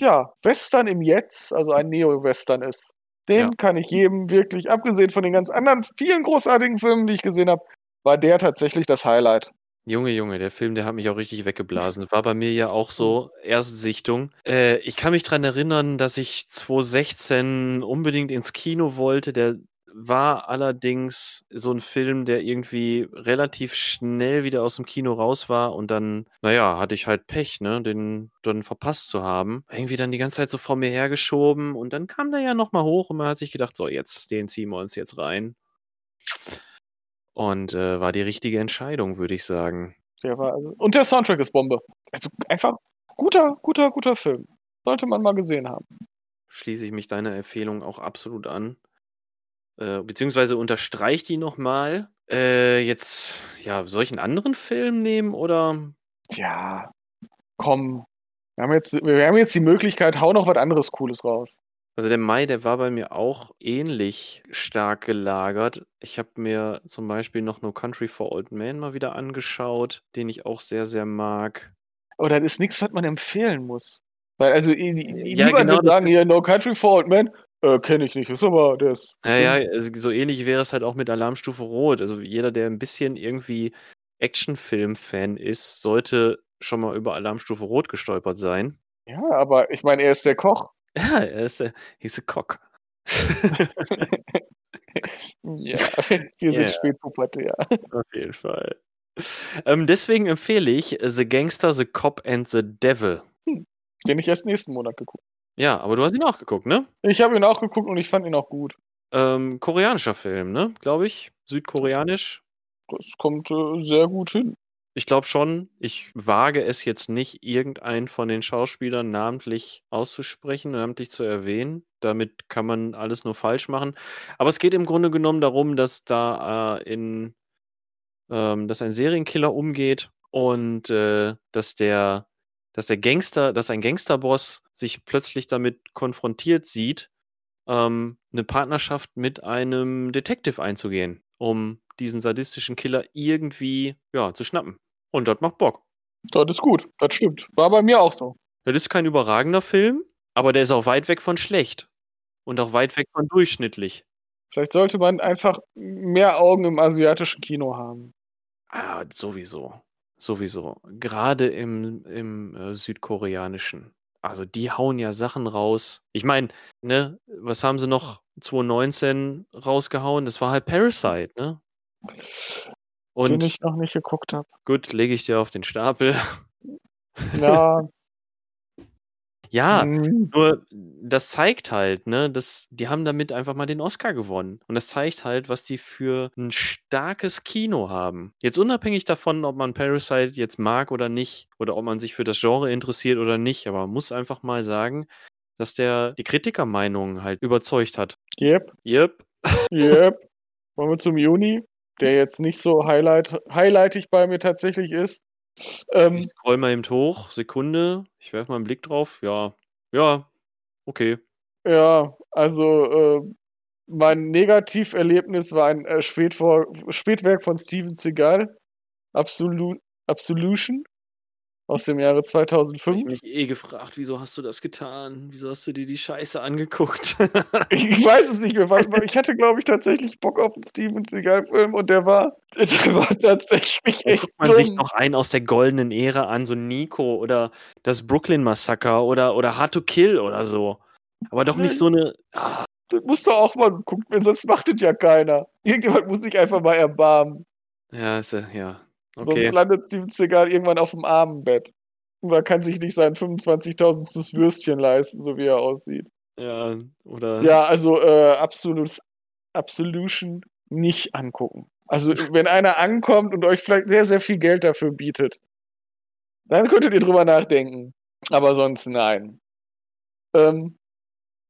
S1: ja, Western im Jetzt, also ein Neo-Western ist. Den
S2: Ja.
S1: kann ich jedem wirklich, abgesehen von den ganz anderen vielen großartigen Filmen, die ich gesehen habe, war der tatsächlich das Highlight.
S2: Junge, Junge, der Film, der hat mich auch richtig weggeblasen. War bei mir ja auch so, Erstsichtung. Äh, ich kann mich dran erinnern, dass ich 2016 unbedingt ins Kino wollte. Der war allerdings so ein Film, der irgendwie relativ schnell wieder aus dem Kino raus war und dann, naja, hatte ich halt Pech, ne, den dann verpasst zu haben. Irgendwie dann die ganze Zeit so vor mir hergeschoben und dann kam der ja nochmal hoch und man hat sich gedacht, so, jetzt, den ziehen wir uns jetzt rein. Und äh, war die richtige Entscheidung, würde ich sagen.
S1: Der war also, und der Soundtrack ist Bombe. Also einfach guter, guter, guter Film. Sollte man mal gesehen haben.
S2: Schließe ich mich deiner Empfehlung auch absolut an. Äh, beziehungsweise unterstreicht die nochmal. Äh, jetzt, ja, soll ich einen anderen Film nehmen oder?
S1: Ja, komm. Wir haben jetzt, wir haben jetzt die Möglichkeit, hau noch was anderes Cooles raus.
S2: Also der Mai, der war bei mir auch ähnlich stark gelagert. Ich habe mir zum Beispiel noch No Country for Old Men mal wieder angeschaut, den ich auch sehr, sehr mag.
S1: Aber das ist nichts, was man empfehlen muss. Weil, also,
S2: Ja,
S1: niemand
S2: genau,
S1: sagen, hier, No Country for Old Men, äh, kenne ich nicht, ist aber, der ist.
S2: Ja, ja, also so ähnlich wäre es halt auch mit Alarmstufe Rot. Also jeder, der ein bisschen irgendwie Actionfilm-Fan ist, sollte schon mal über Alarmstufe Rot gestolpert sein.
S1: Ja, aber ich meine, er ist der Koch.
S2: Ja, er ist der, he's a cock.
S1: Ja, wir sind
S2: Ja.
S1: spätpubertär.
S2: Auf jeden Fall. Ähm, deswegen empfehle ich The Gangster, The Cop and The Devil.
S1: Den ich erst nächsten Monat geguckt.
S2: Ja, aber du hast ihn auch geguckt, ne?
S1: Ich habe ihn auch geguckt und ich fand ihn auch gut.
S2: Ähm, koreanischer Film, ne? Glaube ich. Südkoreanisch.
S1: Das kommt äh, sehr gut hin.
S2: Ich glaube schon. Ich wage es jetzt nicht, irgendeinen von den Schauspielern namentlich auszusprechen, namentlich zu erwähnen. Damit kann man alles nur falsch machen. Aber es geht im Grunde genommen darum, dass da äh, in, ähm, dass ein Serienkiller umgeht und äh, dass der, dass der Gangster, dass ein Gangsterboss sich plötzlich damit konfrontiert sieht, ähm, eine Partnerschaft mit einem Detective einzugehen, um diesen sadistischen Killer irgendwie ja, zu schnappen. Und das macht Bock.
S1: Das ist gut, das stimmt. War bei mir auch so.
S2: Das ist kein überragender Film, aber der ist auch weit weg von schlecht. Und auch weit weg von durchschnittlich.
S1: Vielleicht sollte man einfach mehr Augen im asiatischen Kino haben.
S2: Ah, sowieso. Sowieso. Gerade im, im äh, südkoreanischen. Also die hauen ja Sachen raus. Ich meine, ne, was haben sie noch 2019 rausgehauen? Das war halt Parasite, ne?
S1: den
S2: Und
S1: ich noch nicht geguckt habe.
S2: gut, lege ich dir auf den Stapel.
S1: Ja,
S2: Ja,
S1: mm,
S2: nur das zeigt halt, ne, dass die haben damit einfach mal den Oscar gewonnen. Und das zeigt halt, was die für ein starkes Kino haben. Jetzt unabhängig davon, ob man Parasite jetzt mag oder nicht, oder ob man sich für das Genre interessiert oder nicht, aber man muss einfach mal sagen, dass der die Kritikermeinungen halt überzeugt hat.
S1: yep,
S2: Yep.
S1: yep. Wollen wir zum Juni, der jetzt nicht so highlight, highlightig bei mir tatsächlich ist. Ähm,
S2: Ich scroll mal eben hoch. Sekunde. Ich werfe mal einen Blick drauf. Ja. Ja. Okay.
S1: Ja, also äh, mein Negativerlebnis war ein äh, Spätvor Spätwerk von Steven Seagal, Absolu Absolution aus dem Jahre
S2: Ich
S1: 2005.
S2: mich eh gefragt, wieso hast du das getan? Wieso hast du dir die Scheiße angeguckt?
S1: Ich, weiß es nicht mehr. was- Ich hatte, glaube ich, tatsächlich Bock auf einen Steven Seagal-Film und der war, der war tatsächlich echt
S2: guckt man sich
S1: dumm.
S2: noch einen aus der goldenen Ära an, so Nico oder das Brooklyn Massaker oder, oder Hard to Kill oder so. Aber doch nicht so eine. Ah,
S1: Das musst du auch mal gucken, sonst macht das ja keiner. Irgendjemand muss sich einfach mal erbarmen.
S2: ja, ist, ja- ja.
S1: Sonst
S2: Okay.
S1: landet Steven Seagal irgendwann auf dem Armenbett. Und er kann sich nicht sein 25.000. Würstchen leisten, so wie er aussieht.
S2: Ja, oder.
S1: Ja, also äh, absolut, Absolution nicht angucken. Also wenn einer ankommt und euch vielleicht sehr, sehr viel Geld dafür bietet, dann könntet ihr drüber nachdenken. Aber sonst nein. Ähm,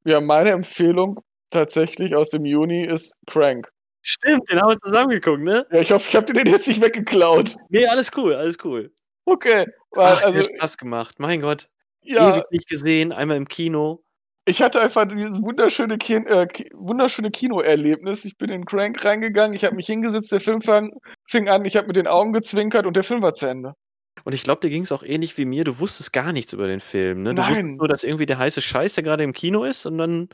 S1: ja, meine Empfehlung tatsächlich aus dem Juni ist Crank.
S2: Stimmt, den haben wir zusammen geguckt, ne?
S1: Ja, ich hoffe, ich habe dir den jetzt nicht weggeklaut.
S2: Nee, alles cool, alles cool.
S1: Okay. Weil,
S2: Ach,
S1: also,
S2: Spaß gemacht. Mein Gott.
S1: ja,
S2: Ewig nicht gesehen, einmal im Kino.
S1: ich hatte einfach dieses wunderschöne, Kin äh, Ki wunderschöne Kinoerlebnis. Ich bin in Crank reingegangen, ich habe mich hingesetzt, der Film fang, fing an, ich habe mit den Augen gezwinkert und der Film war zu Ende.
S2: Und ich glaube, dir ging es auch ähnlich wie mir. Du wusstest gar nichts über den Film, ne? Du wusstest
S1: Nein.
S2: nur, dass irgendwie der heiße Scheiß, der gerade im Kino ist und dann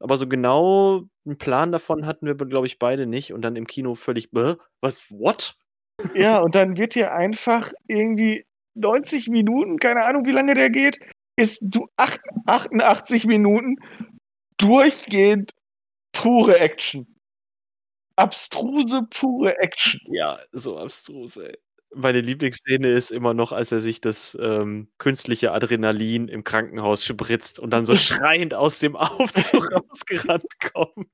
S2: aber so genau 'n Plan davon hatten wir glaube ich, beide nicht und dann im Kino völlig: „Bäh, was what?“
S1: Ja, und dann wird dir einfach irgendwie 90 Minuten, keine Ahnung, wie lange der geht, ist du acht 88 Minuten durchgehend pure Action. Abstruse, pure Action.
S2: Ja, so abstrus, ey. Meine Lieblingsszene ist immer noch, als er sich das, ähm, künstliche Adrenalin im Krankenhaus spritzt und dann so schreiend aus dem Aufzug rausgerannt kommt.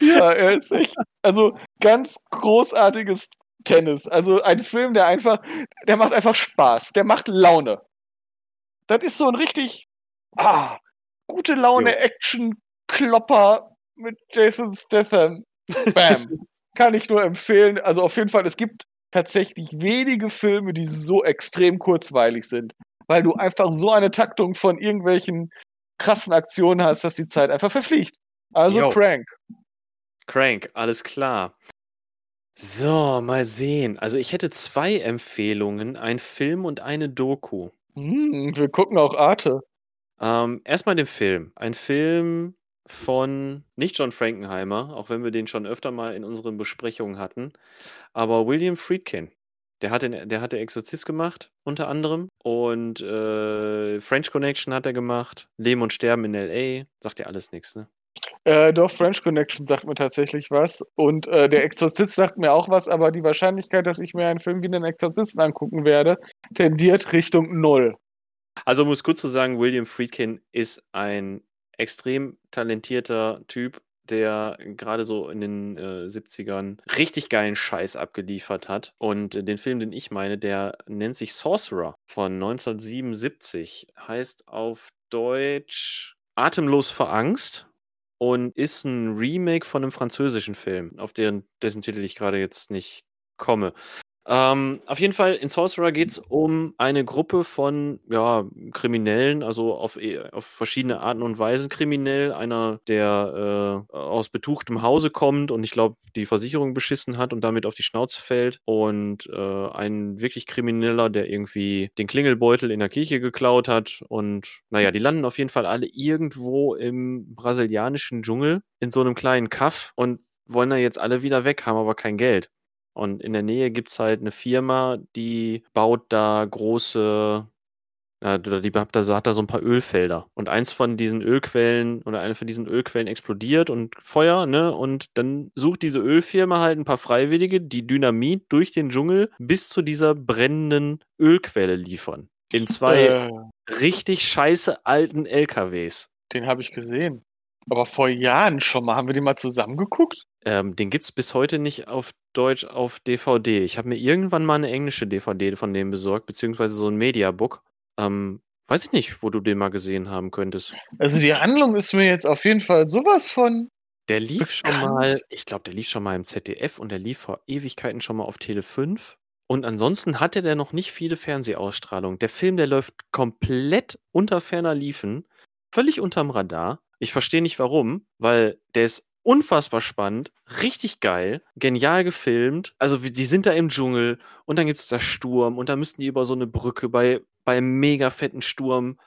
S1: Ja, er ist echt also, ganz großartiges Tennis. Also, ein Film, der einfach der macht einfach Spaß. Der macht Laune. Das ist so 'n richtig, ah, gute Laune
S2: Jo.
S1: Action-Klopper mit Jason Statham. Bam. Kann ich nur empfehlen. Also, auf jeden Fall, es gibt tatsächlich wenige Filme, die so extrem kurzweilig sind, weil du einfach so eine Taktung von irgendwelchen krassen Aktionen hast, dass die Zeit einfach verfliegt. Also,
S2: Jo.
S1: Crank.
S2: Crank, alles klar. So, mal sehen. Also, ich hätte 2 Empfehlungen, ein Film und eine Doku.
S1: Hm, wir gucken auch Arte.
S2: Ähm, erst mal den Film. Ein Film von nicht John Frankenheimer, auch wenn wir den schon öfter mal in unseren Besprechungen hatten, aber William Friedkin. Der hat den der hat Der Exorzist gemacht, unter anderem und, äh, French Connection hat er gemacht, Leben und Sterben in L.A. Sagt dir alles nix, ne?
S1: Äh, doch, French Connection sagt mir tatsächlich was und, äh, Der Exorzist sagt mir auch was, aber die Wahrscheinlichkeit, dass ich mir einen Film wie den Exorzisten angucken werde, tendiert Richtung 0.
S2: Also, um es kurz zu sagen, William Friedkin ist ein extrem talentierter Typ, der grade so in den, äh, 70ern richtig geilen Scheiß abgeliefert hat. Und den Film, den ich meine, der nennt sich Sorcerer von 1977, heißt auf Deutsch „Atemlos vor Angst“ und ist 'n Remake von 'nem französischen Film, auf deren dessen Titel ich grade jetzt nicht komme. Ähm, auf jeden Fall, in Sorcerer geht's um eine Gruppe von, ja, Kriminellen, also auf e auf verschiedene Arten und Weisen kriminell. Einer, der, äh, aus betuchtem Hause kommt und ich glaube, die Versicherung beschissen hat und damit auf die Schnauze fällt und, äh, ein wirklich Krimineller, der irgendwie den Klingelbeutel in der Kirche geklaut hat und na ja, die landen auf jeden Fall alle irgendwo im brasilianischen Dschungel in so 'nem kleinen Kaff und wollen da jetzt alle wieder weg, haben aber kein Geld. Und in der Nähe gibt's halt 'ne Firma, die baut da große oder die hat da so hat da so 'n paar Ölfelder. Und eins von diesen Ölquellen oder eine von diesen Ölquellen explodiert und Feuer, ne? Und dann sucht diese Ölfirma halt 'n paar Freiwillige, die Dynamit durch den Dschungel bis zu dieser brennenden Ölquelle liefern. In 2
S1: Äh.
S2: richtig scheiße alten LKWs.
S1: Den habe ich gesehen. Aber vor Jahren schon mal. Haben wir den mal zusammen geguckt?
S2: Ähm, den gibt's bis heute nicht auf Deutsch auf DVD. Ich habe mir irgendwann mal 'ne englische DVD von dem besorgt, beziehungsweise so 'n Mediabook. Ähm, weiß ich nicht, wo du den mal gesehen haben könntest.
S1: Also, die Handlung ist mir jetzt auf jeden Fall so was von
S2: Der lief schon
S1: bekannt.
S2: mal ich glaube, der lief schon mal im ZDF und der lief vor Ewigkeiten schon mal auf Tele 5. Und ansonsten hatte der noch nicht viele Fernsehausstrahlungen. Der Film, der läuft komplett unter ferner liefen, völlig unterm Radar. Ich verstehe nicht warum, weil der ist unfassbar spannend, richtig geil, genial gefilmt. Also, die sind da im Dschungel und dann gibt's da Sturm und dann müssen die über so 'ne Brücke bei bei mega fetten Sturm.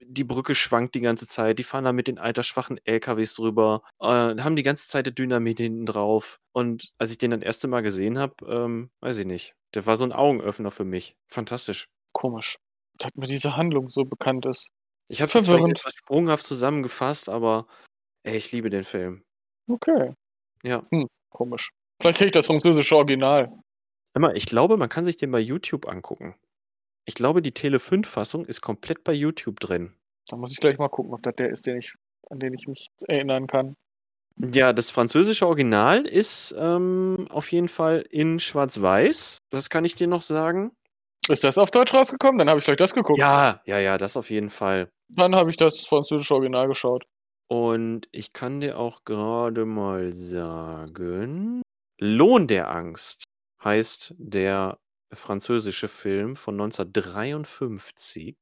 S2: Die Brücke schwankt die ganze Zeit. Die fahren da mit den altersschwachen LKWs drüber, äh, haben die ganze Zeit Dynamit hinten drauf. Und als ich den das 1. Mal gesehen habe, ähm, weiß ich nicht, der war so 'n Augenöffner für mich. Fantastisch.
S1: Komisch, dass mir diese Handlung so bekannt ist.
S2: Ich habe es zwar etwas sprunghaft zusammengefasst, aber ey, ich liebe den Film.
S1: Okay.
S2: Ja.
S1: Hm, komisch. Vielleicht kenne ich das französische Original.
S2: Mal, ich glaube, man kann sich den bei YouTube angucken. Ich glaube, die Tele 5 Fassung ist komplett bei YouTube drin.
S1: Da muss ich gleich mal gucken, ob das der ist, den ich an den ich mich erinnern kann.
S2: Ja, das französische Original ist, ähm, auf jeden Fall in Schwarz-Weiß. Das kann ich dir noch sagen.
S1: Ist das auf Deutsch rausgekommen? Dann habe ich vielleicht das geguckt.
S2: Ja, ja, ja, das auf jeden Fall.
S1: Dann habe ich das französische Original geschaut.
S2: Und ich kann dir auch grade mal sagen „Lohn der Angst“ heißt der französische Film von 1953.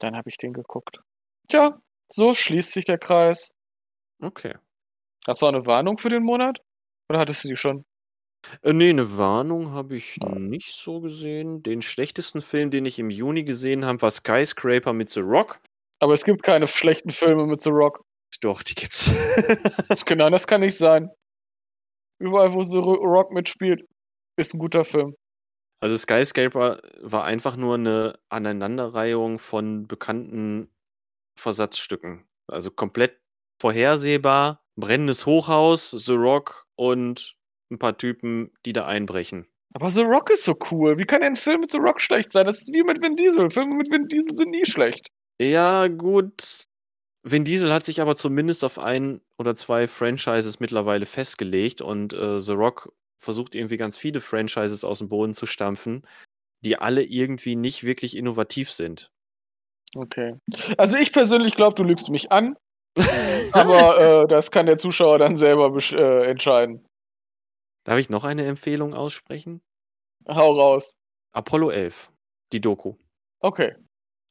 S1: Dann habe ich den geguckt. Tja, so schließt sich der Kreis.
S2: Okay.
S1: Hast du auch 'ne Warnung für den Monat? Oder hattest du die schon?
S2: Äh, ne, 'ne Warnung habe ich nicht so gesehen. Den schlechtesten Film, den ich im Juni gesehen habe, war „Skyscraper“ mit The Rock.
S1: Aber es gibt keine schlechten Filme mit The Rock.
S2: Doch, die gibt's.
S1: Das kann, nein, das kann nicht sein. Überall, wo The Rock mitspielt, ist ein guter Film.
S2: Also Skyscraper war einfach nur eine Aneinanderreihung von bekannten Versatzstücken. Also komplett vorhersehbar, brennendes Hochhaus, The Rock und ein paar Typen, die da einbrechen.
S1: Aber The Rock ist so cool. Wie kann ein Film mit The Rock schlecht sein? Das ist wie mit Vin Diesel. Filme mit Vin Diesel sind nie schlecht.
S2: Ja, gut. Vin Diesel hat sich aber zumindest auf ein oder zwei Franchises mittlerweile festgelegt und äh, The Rock versucht irgendwie ganz viele Franchises aus dem Boden zu stampfen, die alle irgendwie nicht wirklich innovativ sind.
S1: Okay. Also ich persönlich glaube, du lügst mich an. aber äh, das kann der Zuschauer dann selber äh, entscheiden.
S2: Darf ich noch eine Empfehlung aussprechen?
S1: Hau raus.
S2: Apollo 11, die Doku.
S1: Okay.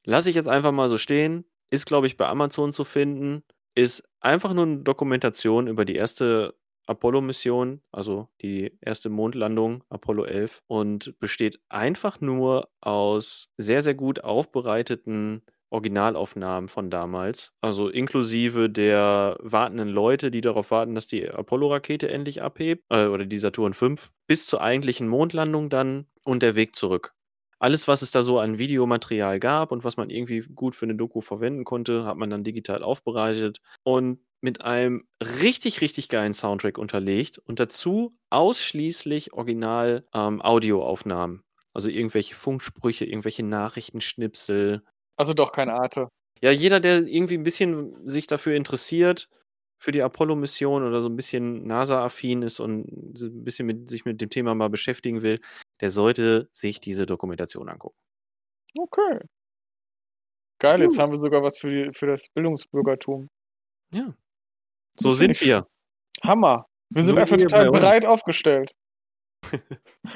S2: Lass ich jetzt einfach mal so stehen. Ist, glaube ich, bei Amazon zu finden. Ist einfach nur eine Dokumentation über die erste Apollo-Mission, also die erste Mondlandung, Apollo 11, und besteht einfach nur aus sehr, sehr gut aufbereiteten Originalaufnahmen von damals, also inklusive der wartenden Leute, die darauf warten, dass die Apollo-Rakete endlich abhebt, äh, oder die Saturn V, bis zur eigentlichen Mondlandung dann und der Weg zurück. Alles, was es da so an Videomaterial gab und was man irgendwie gut für eine Doku verwenden konnte, hat man dann digital aufbereitet und mit einem richtig, richtig geilen Soundtrack unterlegt und dazu ausschließlich original ähm, Audioaufnahmen. Also irgendwelche Funksprüche, irgendwelche Nachrichtenschnipsel.
S1: Also doch kein Arte.
S2: Ja, jeder, der irgendwie ein bisschen sich dafür interessiert, für die Apollo-Mission oder so ein bisschen NASA-affin ist und so ein bisschen mit, sich mit dem Thema mal beschäftigen will, der sollte sich diese Dokumentation angucken.
S1: Okay. Geil, jetzt uh. haben wir sogar was für, die, für das Bildungsbürgertum.
S2: Ja. So sind wir.
S1: Hammer. Wir sind so einfach total breit aufgestellt.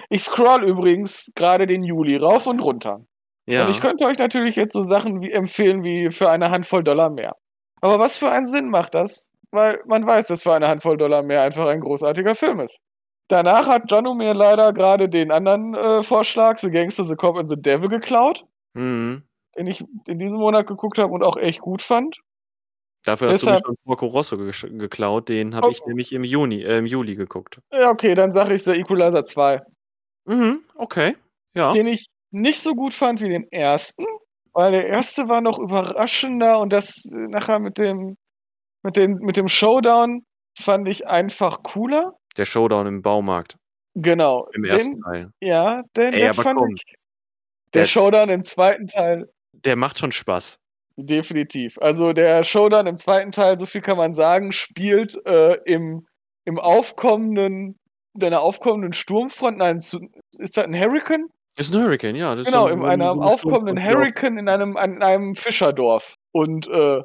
S1: ich scroll übrigens gerade den Juli rauf und runter. Ja. Und ich könnte euch natürlich jetzt so Sachen wie empfehlen wie für eine Handvoll Dollar mehr. Aber was für einen Sinn macht das? Weil man weiß, dass für eine Handvoll Dollar mehr einfach ein großartiger Film ist. Danach hat Jono mir leider gerade den anderen äh, Vorschlag, The Gangster, The Cop and The Devil, geklaut. Mhm. Den ich in diesem Monat geguckt habe und auch echt gut fand.
S2: Dafür hast Deshalb, du mich schon Porco Rosso ge geklaut, den habe okay. ich nämlich im Juni, äh, im Juli geguckt.
S1: Ja, okay, dann sage ich The Equalizer 2.
S2: Mhm, okay. Ja.
S1: Den ich nicht so gut fand wie den ersten, weil der erste war noch überraschender und das äh, nachher mit dem, mit dem, mit dem Showdown fand ich einfach cooler.
S2: Der Showdown im Baumarkt.
S1: Genau.
S2: Im ersten den, Teil.
S1: Ja, den, Ey, den fand komm, ich. Der, der Showdown im zweiten Teil.
S2: Der macht schon Spaß.
S1: Definitiv. Also der Showdown im zweiten Teil, so viel kann man sagen, spielt äh, im, im aufkommenden, in einer aufkommenden Sturmfront. Nein, ist das ein Hurricane?
S2: Ist ein Hurricane, ja.
S1: genau, so ein, in einem so aufkommenden Hurricane in einem, in einem Fischerdorf. Und äh,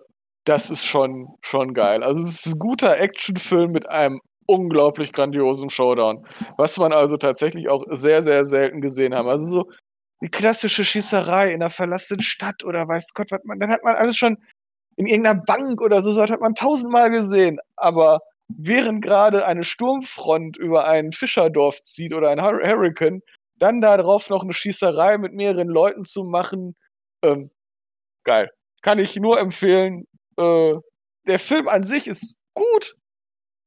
S1: das ist schon, schon geil. Also es ist ein guter Actionfilm mit einem unglaublich grandiosen Showdown. Was man also tatsächlich auch sehr, sehr selten gesehen haben. Also so die klassische Schießerei in einer verlassenen Stadt oder weiß Gott, was man, dann hat man alles schon in irgendeiner Bank oder so, so hat man tausendmal gesehen. Aber während gerade eine Sturmfront über ein Fischerdorf zieht oder ein Hurricane, dann darauf noch eine Schießerei mit mehreren Leuten zu machen, ähm, geil. Kann ich nur empfehlen. Äh, der Film an sich ist gut,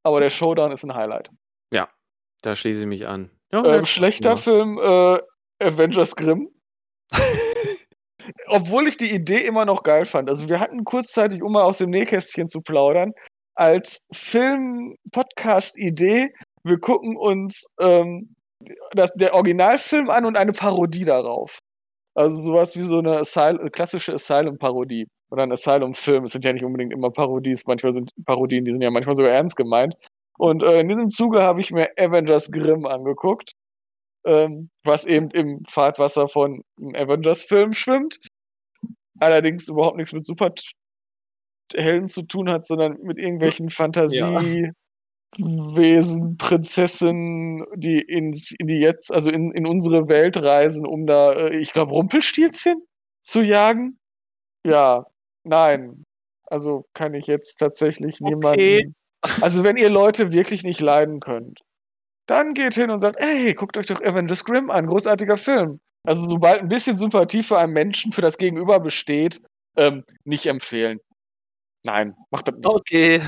S1: aber der Showdown ist ein Highlight.
S2: Ja, da schließe ich mich an.
S1: Ja, ähm, schlechter ja. Film, äh, Avengers Grimm. Obwohl ich die Idee immer noch geil fand. Also wir hatten kurzzeitig, um mal aus dem Nähkästchen zu plaudern, als Film-Podcast-Idee, wir gucken uns ähm, das, der Originalfilm an und eine Parodie darauf. Also sowas wie so eine Asyl klassische Asylum-Parodie oder ein Asylum-Film. Es sind ja nicht unbedingt immer Parodies, manchmal sind Parodien, die sind ja manchmal sogar ernst gemeint. Und äh, in diesem Zuge habe ich mir Avengers Grimm angeguckt ähm, was eben im Fahrtwasser von einem Avengers-Film schwimmt. Allerdings überhaupt nichts mit Superhelden zu tun hat, sondern mit irgendwelchen Fantasiewesen, ja. Prinzessinnen, die ins, in die jetzt, also in, in unsere Welt reisen, um da, äh, ich glaube, Rumpelstilzchen zu jagen. Ja, nein. Also kann ich jetzt tatsächlich okay. niemanden. Also wenn ihr Leute wirklich nicht leiden könnt, dann geht hin und sagt, ey, guckt euch doch Avengers Grimm an, großartiger Film. Also sobald ein bisschen Sympathie für einen Menschen, für das Gegenüber besteht, ähm, nicht empfehlen. Nein, mach das nicht.
S2: Okay.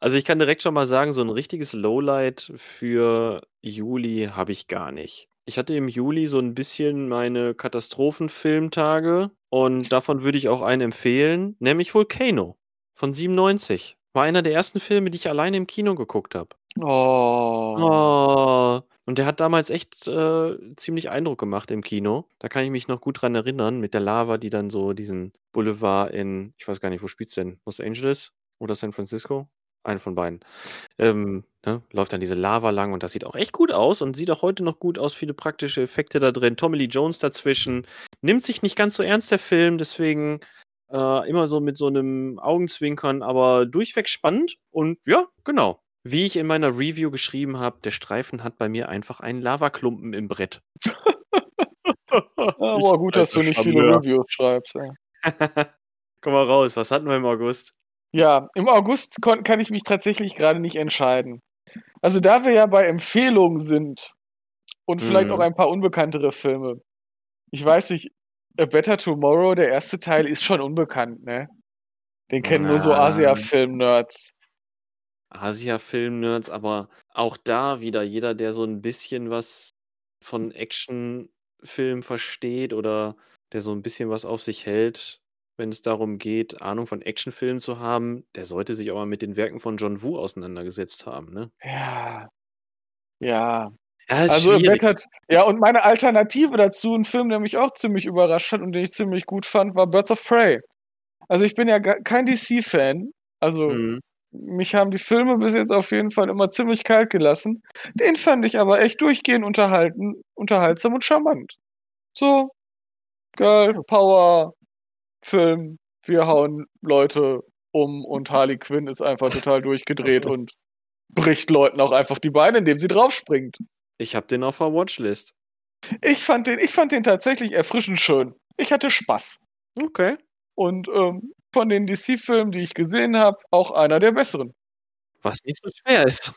S2: Also ich kann direkt schon mal sagen, so ein richtiges Lowlight für Juli habe ich gar nicht. Ich hatte im Juli so ein bisschen meine Katastrophenfilmtage und davon würde ich auch einen empfehlen, nämlich Volcano von 97. War einer der ersten Filme, die ich alleine im Kino geguckt habe.
S1: Oh.
S2: Oh. Und der hat damals echt äh, ziemlich Eindruck gemacht im Kino. Da kann ich mich noch gut dran erinnern, mit der Lava, die dann so diesen Boulevard in, ich weiß gar nicht, wo spielt's denn? Los Angeles oder San Francisco? Einen von beiden. Ähm, ne, läuft dann diese Lava lang und das sieht auch echt gut aus und sieht auch heute noch gut aus. Viele praktische Effekte da drin. Tommy Lee Jones dazwischen. Nimmt sich nicht ganz so ernst, der Film, deswegen äh, immer so mit so einem Augenzwinkern, aber durchweg spannend. Und ja, genau. Wie ich in meiner Review geschrieben habe, der Streifen hat bei mir einfach einen Lavaklumpen im Brett.
S1: Aber gut, dass du nicht viele Reviews schreibst. Ey.
S2: Komm mal raus, was hatten wir im August?
S1: Ja, im August kann ich mich tatsächlich gerade nicht entscheiden. Also da wir ja bei Empfehlungen sind und vielleicht
S2: Mhm.
S1: auch ein paar unbekanntere Filme. Ich weiß nicht, A Better Tomorrow, der erste Teil ist schon unbekannt, ne? Den kennen nur so. Asia-Film-Nerds.
S2: Asia-Film-Nerds, aber auch da wieder jeder, der so ein bisschen was von Actionfilm versteht oder der so ein bisschen was auf sich hält, wenn es darum geht, Ahnung von Actionfilmen zu haben, der sollte sich auch mal mit den Werken von John Woo auseinandergesetzt haben, ne?
S1: Ja. Ja.
S2: Ja,
S1: Also. Better, ja, und meine Alternative dazu, ein Film, der mich auch ziemlich überrascht hat und den ich ziemlich gut fand, war Birds of Prey. Also ich bin ja kein DC-Fan. Also
S2: Mhm.
S1: mich haben die Filme bis jetzt auf jeden Fall immer ziemlich kalt gelassen. Den fand ich aber echt durchgehend unterhalten, unterhaltsam und charmant. So, geil, Power, Film, wir hauen Leute um und Harley Quinn ist einfach total durchgedreht und bricht Leuten auch einfach die Beine, indem sie draufspringt.
S2: Ich habe den auf der Watchlist.
S1: Ich fand den, ich fand den tatsächlich erfrischend schön. Ich hatte Spaß.
S2: Okay.
S1: Und ähm, von den DC-Filmen, die ich gesehen habe, auch einer der besseren.
S2: Was nicht so schwer ist.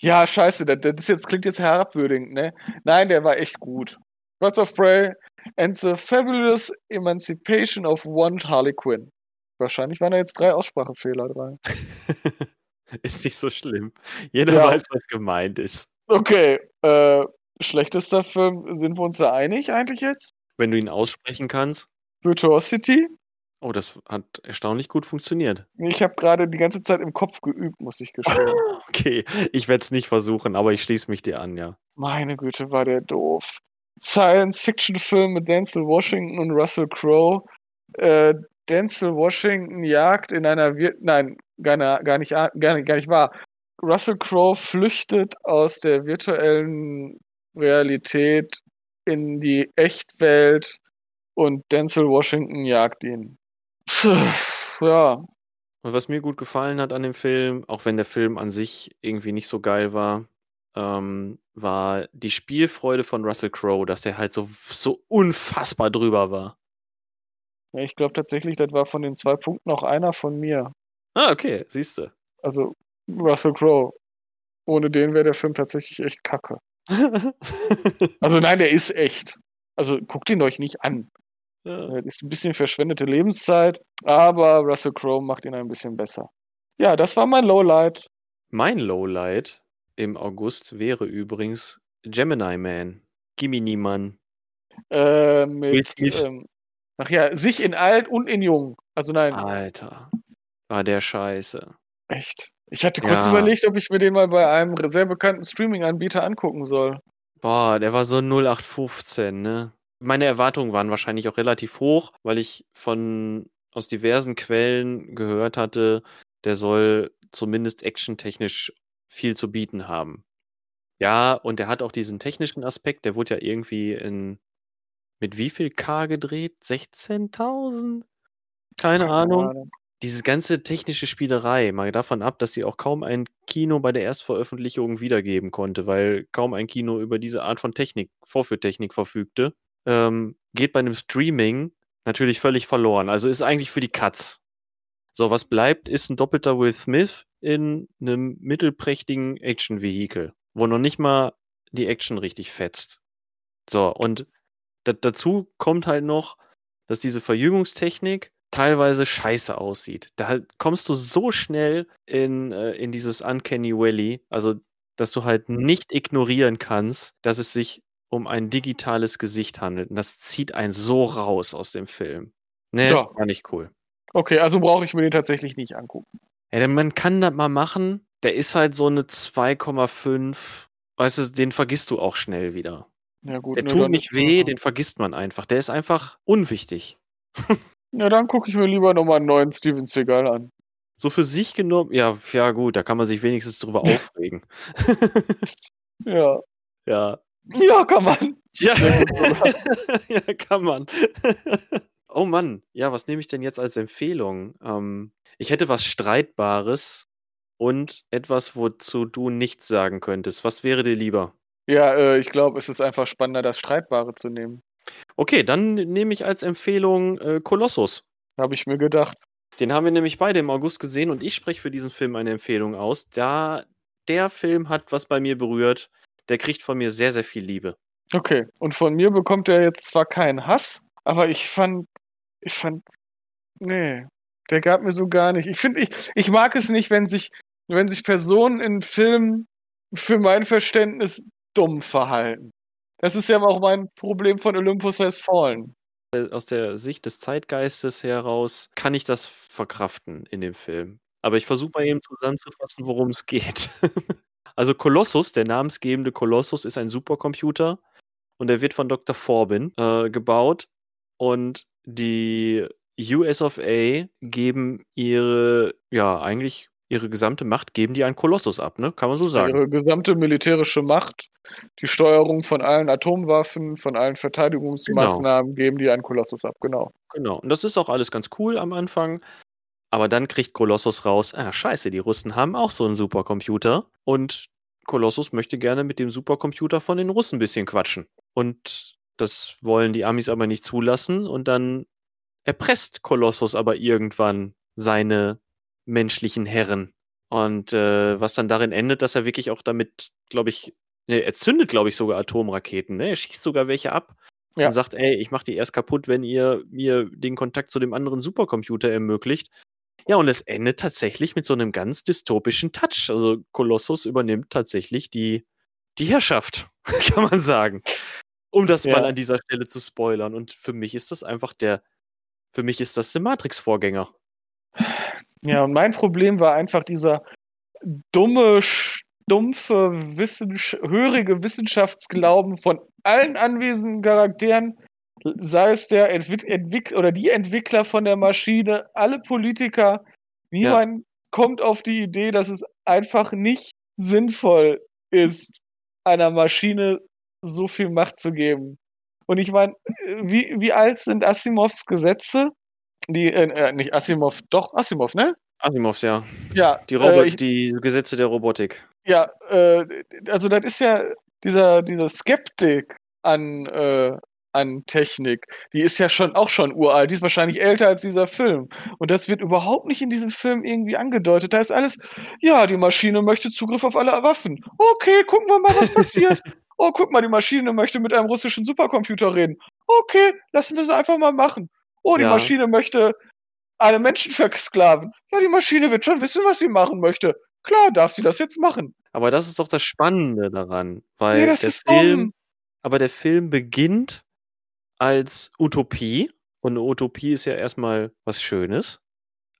S1: Ja, scheiße, das, das jetzt, klingt jetzt herabwürdigend, ne? Nein, der war echt gut. Birds of Prey and the Fabulous Emancipation of One Harley Quinn. Wahrscheinlich waren da jetzt drei Aussprachefehler dran.
S2: ist nicht so schlimm. Jeder
S1: Ja.
S2: weiß, was gemeint ist.
S1: Okay, äh, schlechtester Film, sind wir uns da einig eigentlich jetzt?
S2: Wenn du ihn aussprechen kannst.
S1: Virtuosity?
S2: Oh, das hat erstaunlich gut funktioniert.
S1: Ich habe gerade die ganze Zeit im Kopf geübt, muss ich gestehen.
S2: Okay, ich werde es nicht versuchen, aber ich schließe mich dir an, ja.
S1: Meine Güte, war der doof. Science-Fiction-Film mit Denzel Washington und Russell Crowe. Äh, Denzel Washington jagt in einer Wir Nein, gar, gar, nicht, a- gar, nicht, gar nicht wahr. Russell Crowe flüchtet aus der virtuellen Realität in die Echtwelt und Denzel Washington jagt ihn. Ja,
S2: Und was mir gut gefallen hat an dem Film, auch wenn der Film an sich irgendwie nicht so geil war, ähm, war die Spielfreude von Russell Crowe, dass der halt so, so unfassbar drüber war.
S1: Ja, ich glaube tatsächlich, das war von den zwei Punkten auch einer von mir.
S2: Ah, okay, siehst du.
S1: Also Russell Crowe. Ohne den wäre der Film tatsächlich echt kacke. Also nein, der ist echt. Also guckt ihn euch nicht an.
S2: ja.
S1: Das ist ein bisschen verschwendete Lebenszeit, aber Russell Crowe macht ihn ein bisschen besser. Ja, das war mein Lowlight.
S2: Mein Lowlight im August wäre übrigens Gemini Man. Gimini Man.
S1: Äh, mit, ähm, ach ja, sich in alt und in jung. Also nein,
S2: Alter. War der scheiße.
S1: echt. Ich hatte kurz
S2: Ja.
S1: überlegt, ob ich mir den mal bei einem sehr bekannten Streaming-Anbieter angucken soll.
S2: Boah, der war so 0815, ne? Meine Erwartungen waren wahrscheinlich auch relativ hoch, weil ich von aus diversen Quellen gehört hatte, der soll zumindest actiontechnisch viel zu bieten haben. Ja, und der hat auch diesen technischen Aspekt, der wurde ja irgendwie in mit wie viel K gedreht? 16.000? Keine Ahnung. Diese ganze technische Spielerei, mal davon ab, dass sie auch kaum ein Kino bei der Erstveröffentlichung wiedergeben konnte, weil kaum ein Kino über diese Art von Technik, Vorführtechnik verfügte, ähm, geht bei einem Streaming natürlich völlig verloren. Also ist eigentlich für die Katz. So, was bleibt, ist ein doppelter Will Smith in einem mittelprächtigen Action-Vehikel, wo noch nicht mal die Action richtig fetzt. So, und da, dazu kommt halt noch, dass diese Verjüngungstechnik teilweise scheiße aussieht. Da kommst du so schnell in, äh, in dieses Uncanny Valley, also dass du halt nicht ignorieren kannst, dass es sich um ein digitales Gesicht handelt. Und das zieht einen so raus aus dem Film. Ne,
S1: Ja.
S2: war nicht cool.
S1: Okay, also brauche ich mir den tatsächlich nicht angucken.
S2: Ja, denn man kann das mal machen. Der ist halt so eine 2,5. Weißt du, den vergisst du auch schnell wieder.
S1: Ja, gut.
S2: Der
S1: ne,
S2: tut nicht weh, den vergisst man einfach. Der ist einfach unwichtig.
S1: Ja, dann gucke ich mir lieber nochmal einen neuen Steven Seagal an.
S2: So für sich genommen, ja, ja gut, da kann man sich wenigstens drüber aufregen.
S1: Ja.
S2: ja.
S1: Ja, kann man.
S2: Ja. Ja, kann man. Oh Mann, ja, was nehme ich denn jetzt als Empfehlung? Ähm, ich hätte was Streitbares und etwas, wozu du nichts sagen könntest. Was wäre dir lieber?
S1: Ja, äh, ich glaube, es ist einfach spannender, das Streitbare zu nehmen.
S2: Okay, dann nehme ich als Empfehlung äh, Kolossus.
S1: Habe ich mir gedacht.
S2: Den haben wir nämlich beide im August gesehen und ich spreche für diesen Film eine Empfehlung aus. Da der Film hat was bei mir berührt, der kriegt von mir sehr, sehr viel Liebe.
S1: Okay. Und von mir bekommt er jetzt zwar keinen Hass, aber ich fand, ich fand, nee, der gab mir so gar nicht. Ich finde, ich, ich mag es nicht, wenn sich, wenn sich Personen in Filmen für mein Verständnis dumm verhalten. Das ist ja auch mein Problem von Olympus Has Fallen.
S2: Aus der Sicht des Zeitgeistes heraus kann ich das verkraften in dem Film. Aber ich versuche mal eben zusammenzufassen, worum es geht. also Kolossus, der namensgebende Kolossus, ist ein Supercomputer und er wird von Dr. Forbin äh, gebaut und die US of A geben ihre, ja, eigentlich ihre gesamte Macht, geben die an Kolossus ab, ne? Kann man so sagen.
S1: Ihre gesamte militärische Macht, die Steuerung von allen Atomwaffen, von allen Verteidigungsmaßnahmen geben die an Kolossus ab, genau.
S2: Genau. Und das ist auch alles ganz cool am Anfang. Aber dann kriegt Kolossus raus, ah, scheiße, die Russen haben auch so einen Supercomputer. Und Kolossus möchte gerne mit dem Supercomputer von den Russen ein bisschen quatschen. Und das wollen die Amis aber nicht zulassen. Und dann erpresst Kolossus aber irgendwann seine menschlichen Herren. Und äh, was dann darin endet, dass er wirklich auch damit, glaube ich, ne, er zündet, glaube ich, sogar Atomraketen. Ne? Er schießt sogar welche ab
S1: Ja.
S2: und sagt, ey, ich mach die erst kaputt, wenn ihr mir den Kontakt zu dem anderen Supercomputer ermöglicht. Ja, und es endet tatsächlich mit so einem ganz dystopischen Touch. Also Kolossus übernimmt tatsächlich die, die Herrschaft, kann man sagen. Um das
S1: Ja.
S2: mal an dieser Stelle zu spoilern. Und für mich ist das einfach der, für mich ist das der Matrix-Vorgänger.
S1: Ja, und mein Problem war einfach dieser dumme, stumpfe, Wissensch hörige Wissenschaftsglauben von allen anwesenden Charakteren, sei es der Entwick Entwick oder die Entwickler von der Maschine, alle Politiker. Niemand kommt auf die Idee, dass es einfach nicht sinnvoll ist, einer Maschine so viel Macht zu geben. Und ich meine, wie, wie alt sind Asimovs Gesetze? Die, äh, äh, nicht Asimov, doch, Asimov, ne?
S2: Asimovs, ja.
S1: Ja,
S2: Die, Robo
S1: äh, ich,
S2: die Gesetze der Robotik.
S1: ja äh, also das ist ja dieser, dieser Skeptik an, äh, an Technik, die ist ja schon auch schon uralt, die ist wahrscheinlich älter als dieser Film. Und das wird überhaupt nicht in diesem Film irgendwie angedeutet. Da ist alles, ja, die Maschine möchte Zugriff auf alle Waffen. Okay, gucken wir mal, was passiert. Oh, guck mal, die Maschine möchte mit einem russischen Supercomputer reden. Okay, lassen wir sie einfach mal machen. Oh, die
S2: Ja.
S1: Maschine möchte alle Menschen versklaven. Ja, die Maschine wird schon wissen, was sie machen möchte. Klar, darf sie das jetzt machen.
S2: Aber das ist doch das Spannende daran. Weil
S1: Nee, das
S2: der
S1: ist
S2: Film,
S1: dumm.
S2: aber der Film beginnt als Utopie. Und eine Utopie ist ja erstmal was Schönes.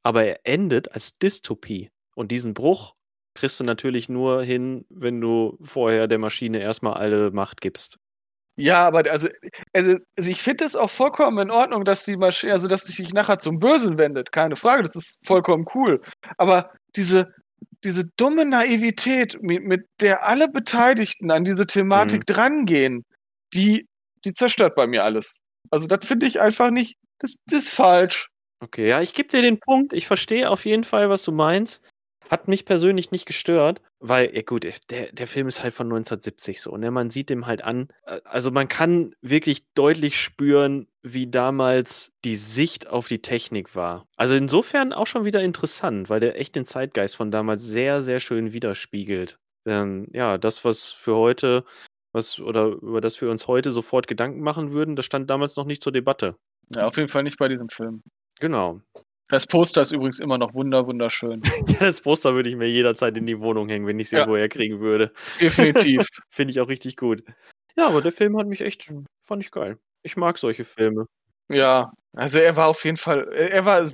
S2: Aber er endet als Dystopie. Und diesen Bruch kriegst du natürlich nur hin, wenn du vorher der Maschine erstmal alle Macht gibst.
S1: Ja, aber also, also, also ich finde es auch vollkommen in Ordnung, dass die Maschine, also dass sich nachher zum Bösen wendet. Keine Frage, das ist vollkommen cool. Aber diese, diese dumme Naivität, mit, mit der alle Beteiligten an diese Thematik
S2: Mhm.
S1: drangehen, die, die zerstört bei mir alles. Also das finde ich einfach nicht, das, das ist falsch.
S2: Okay, ja, ich gebe dir den Punkt. Ich verstehe auf jeden Fall, was du meinst. Hat mich persönlich nicht gestört, weil, ja gut, der, der Film ist halt von 1970 so, ne? Man sieht dem halt an. äh, Also man kann wirklich deutlich spüren, wie damals die Sicht auf die Technik war. Also insofern auch schon wieder interessant, weil der echt den Zeitgeist von damals sehr, sehr schön widerspiegelt. Ähm, ja, das, was für heute, was oder über das wir uns heute sofort Gedanken machen würden, das stand damals noch nicht zur Debatte.
S1: Ja, auf jeden Fall nicht bei diesem Film.
S2: Genau.
S1: Das Poster ist übrigens immer noch wunder wunderschön.
S2: Das Poster würde ich mir jederzeit in die Wohnung hängen, wenn ich es
S1: Ja.
S2: irgendwo herkriegen würde.
S1: Definitiv.
S2: Finde ich auch richtig gut. Ja, aber der Film hat mich echt fand ich geil. Ich mag solche Filme.
S1: ja, also er war auf jeden Fall, er war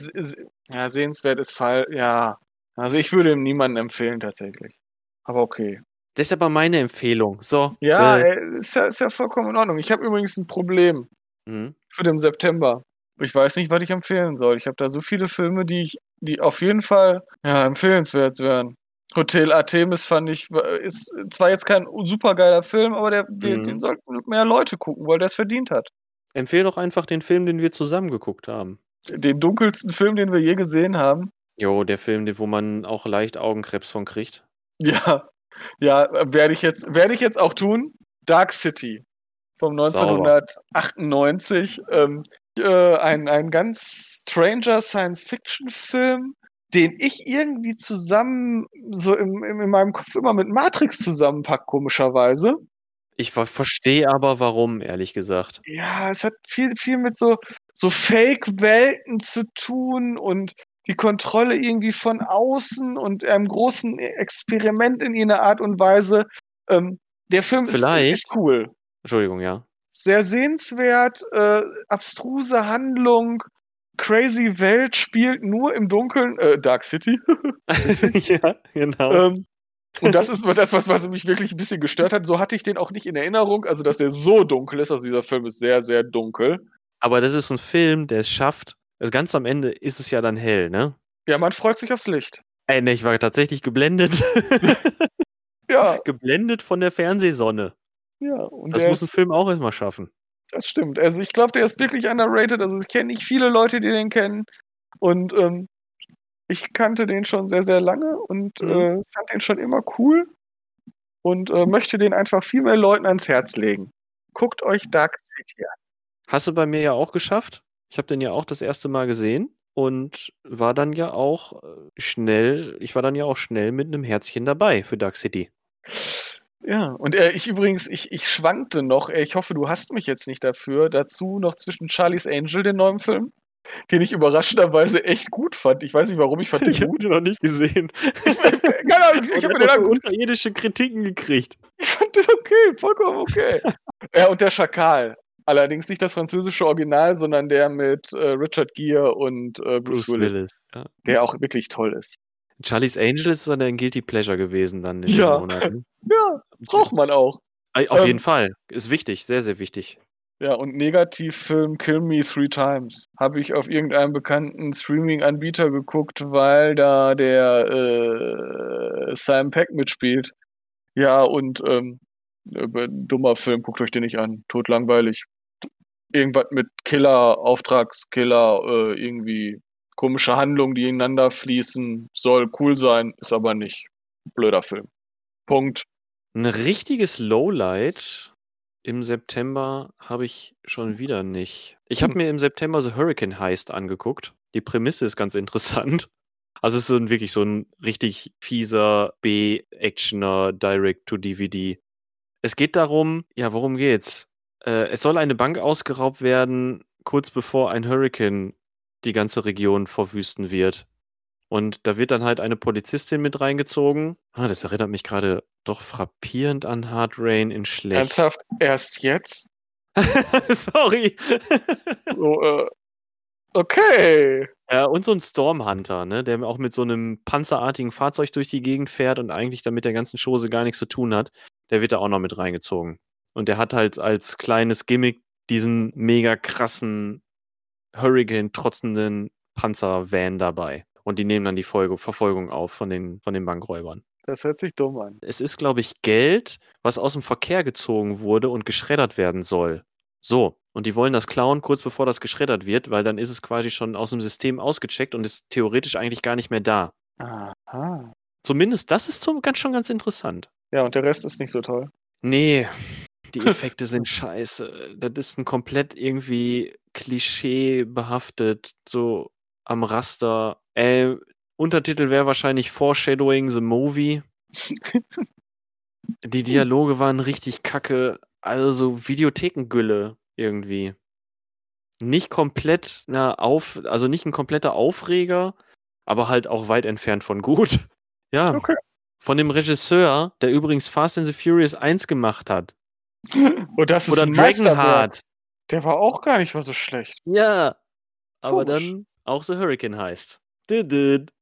S1: ja, sehenswert ist Fall, ja. Also ich würde ihm niemanden empfehlen tatsächlich. Aber okay.
S2: Das ist aber meine Empfehlung. So.
S1: Ja,
S2: äh,
S1: äh, ist ja, ist ja vollkommen in Ordnung. Ich habe übrigens ein Problem
S2: mhm.
S1: für den September. Ich weiß nicht, was ich empfehlen soll. Ich habe da so viele Filme, die ich, die auf jeden Fall ja, empfehlenswert wären. Hotel Artemis fand ich, ist zwar jetzt kein super geiler Film, aber der, den,
S2: Mhm.
S1: den sollten mehr Leute gucken, weil der es verdient hat.
S2: Empfehl doch einfach den Film, den wir zusammen geguckt haben.
S1: Den dunkelsten Film, den wir je gesehen haben.
S2: Jo, der Film, den- wo man auch leicht Augenkrebs von kriegt.
S1: Ja, ja, werde ich jetzt, werde ich jetzt auch tun. Dark City vom 1998. Ähm, äh, ein, ein ganz stranger Science-Fiction-Film, den ich irgendwie zusammen, so im, im, in meinem Kopf immer mit Matrix zusammenpack, komischerweise.
S2: Ich ver verstehe aber warum, ehrlich gesagt.
S1: Ja, es hat viel, viel mit so, so Fake-Welten zu tun und die Kontrolle irgendwie von außen und einem großen Experiment in irgendeiner Art und Weise. Ähm, der Film ist,
S2: Vielleicht.
S1: ist cool.
S2: Entschuldigung, ja.
S1: Sehr sehenswert, äh, abstruse Handlung, crazy Welt, spielt nur im Dunkeln, äh, Dark City.
S2: ja, genau.
S1: ähm, und das ist das, was, was mich wirklich ein bisschen gestört hat. So hatte ich den auch nicht in Erinnerung, also dass er so dunkel ist. Also dieser Film ist sehr, sehr dunkel.
S2: Aber das ist ein Film, der es schafft. Also ganz am Ende ist es ja dann hell, ne?
S1: Ja, man freut sich aufs Licht.
S2: Ey, ne, ich war tatsächlich geblendet.
S1: Ja,
S2: geblendet von der Fernsehsonne.
S1: ja. Und
S2: Das muss ein Film auch erstmal schaffen.
S1: das stimmt. Also ich glaube, der ist wirklich underrated. Also ich kenne nicht viele Leute, die den kennen. Und ähm, ich kannte den schon sehr, sehr lange und
S2: Mhm.
S1: äh, fand den schon immer cool. Und äh, möchte den einfach viel mehr Leuten ans Herz legen. Guckt euch Dark City an.
S2: Hast du bei mir ja auch geschafft. Ich habe den ja auch das erste Mal gesehen und war dann ja auch äh, schnell, ich war dann ja auch schnell mit einem Herzchen dabei für Dark City.
S1: Ja, und äh, ich übrigens, ich, ich schwankte noch, äh, ich hoffe, du hast mich jetzt nicht dafür, dazu noch zwischen Charlie's Angel, den neuen Film, den ich überraschenderweise echt gut fand. Ich weiß nicht warum, ich fand den
S2: Ich
S1: gut.
S2: den noch nicht gesehen.
S1: Ahnung, ich, ich
S2: Und
S1: habe den
S2: so unterirdische Kritiken gekriegt.
S1: Ich fand den okay, vollkommen okay. ja, und der Schakal. Allerdings nicht das französische Original, sondern der mit äh, Richard Gere und äh, Bruce,
S2: Bruce
S1: Willis,
S2: Willis. Ja.
S1: der auch wirklich toll ist.
S2: Charlie's Angel ist dann ein Guilty Pleasure gewesen dann in
S1: Ja.
S2: den Monaten.
S1: Ja, braucht man auch.
S2: Auf
S1: Ähm,
S2: jeden Fall. Ist wichtig, sehr, sehr wichtig.
S1: Ja, und Negativfilm Kill Me Three Times habe ich auf irgendeinem bekannten Streaming-Anbieter geguckt, weil da der äh, Sam Peck mitspielt. Ja, und ähm, äh, dummer Film, guckt euch den nicht an. Totlangweilig. Irgendwas mit Killer, Auftragskiller, äh, irgendwie komische Handlungen, die ineinander fließen. Soll cool sein, ist aber nicht. Blöder Film. Punkt.
S2: Ein richtiges Lowlight im September habe ich schon wieder nicht. Ich habe
S1: Hm.
S2: mir im September The Hurricane Heist angeguckt. Die Prämisse ist ganz interessant. Also es ist so ein, wirklich so ein richtig fieser B-Actioner Direct-to-DVD. Es geht darum, ja, worum geht's? Äh, es soll eine Bank ausgeraubt werden, kurz bevor ein Hurricane die ganze Region verwüsten wird. Und da wird dann halt eine Polizistin mit reingezogen. Ah, das erinnert mich gerade doch frappierend an Hard Rain in Schlecht.
S1: Ernsthaft, erst jetzt?
S2: Sorry.
S1: So, äh, okay.
S2: ja, und so ein Stormhunter, ne, der auch mit so einem panzerartigen Fahrzeug durch die Gegend fährt und eigentlich damit der ganzen Chose gar nichts zu tun hat. Der wird da auch noch mit reingezogen. Und der hat halt als kleines Gimmick diesen mega krassen Hurricane trotzenden Panzervan dabei. Und die nehmen dann die Folge, Verfolgung auf von den, von den Bankräubern.
S1: Das hört sich dumm an.
S2: Es ist, glaube ich, Geld, was aus dem Verkehr gezogen wurde und geschreddert werden soll. So. Und die wollen das klauen, kurz bevor das geschreddert wird, weil dann ist es quasi schon aus dem System ausgecheckt und ist theoretisch eigentlich gar nicht mehr da.
S1: Aha.
S2: Zumindest das ist so ganz, schon ganz interessant.
S1: Ja, und der Rest ist nicht so toll.
S2: Nee, die Effekte sind scheiße. Das ist ein komplett irgendwie Klischee behaftet, so am Raster. Äh, Untertitel wäre wahrscheinlich Foreshadowing the Movie. Die Dialoge waren richtig kacke. Also so Videothekengülle irgendwie. nicht komplett na, auf, also nicht ein kompletter Aufreger, aber halt auch weit entfernt von gut. Ja.
S1: Okay.
S2: Von dem Regisseur, der übrigens Fast and the Furious 1 gemacht hat.
S1: Und das ist
S2: Oder
S1: ein.
S2: Dragonheart.
S1: Der war auch gar nicht mal so schlecht.
S2: Ja. Aber
S1: Komisch.
S2: dann auch The Hurricane heißt. Didid.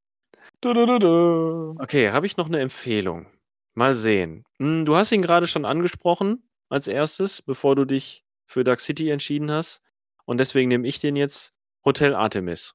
S1: Du, du, du, du.
S2: Okay, habe ich noch eine Empfehlung? Mal sehen. Hm, Du hast ihn gerade schon angesprochen als erstes, bevor du dich für Dark City entschieden hast. Und deswegen nehme ich den jetzt Hotel Artemis.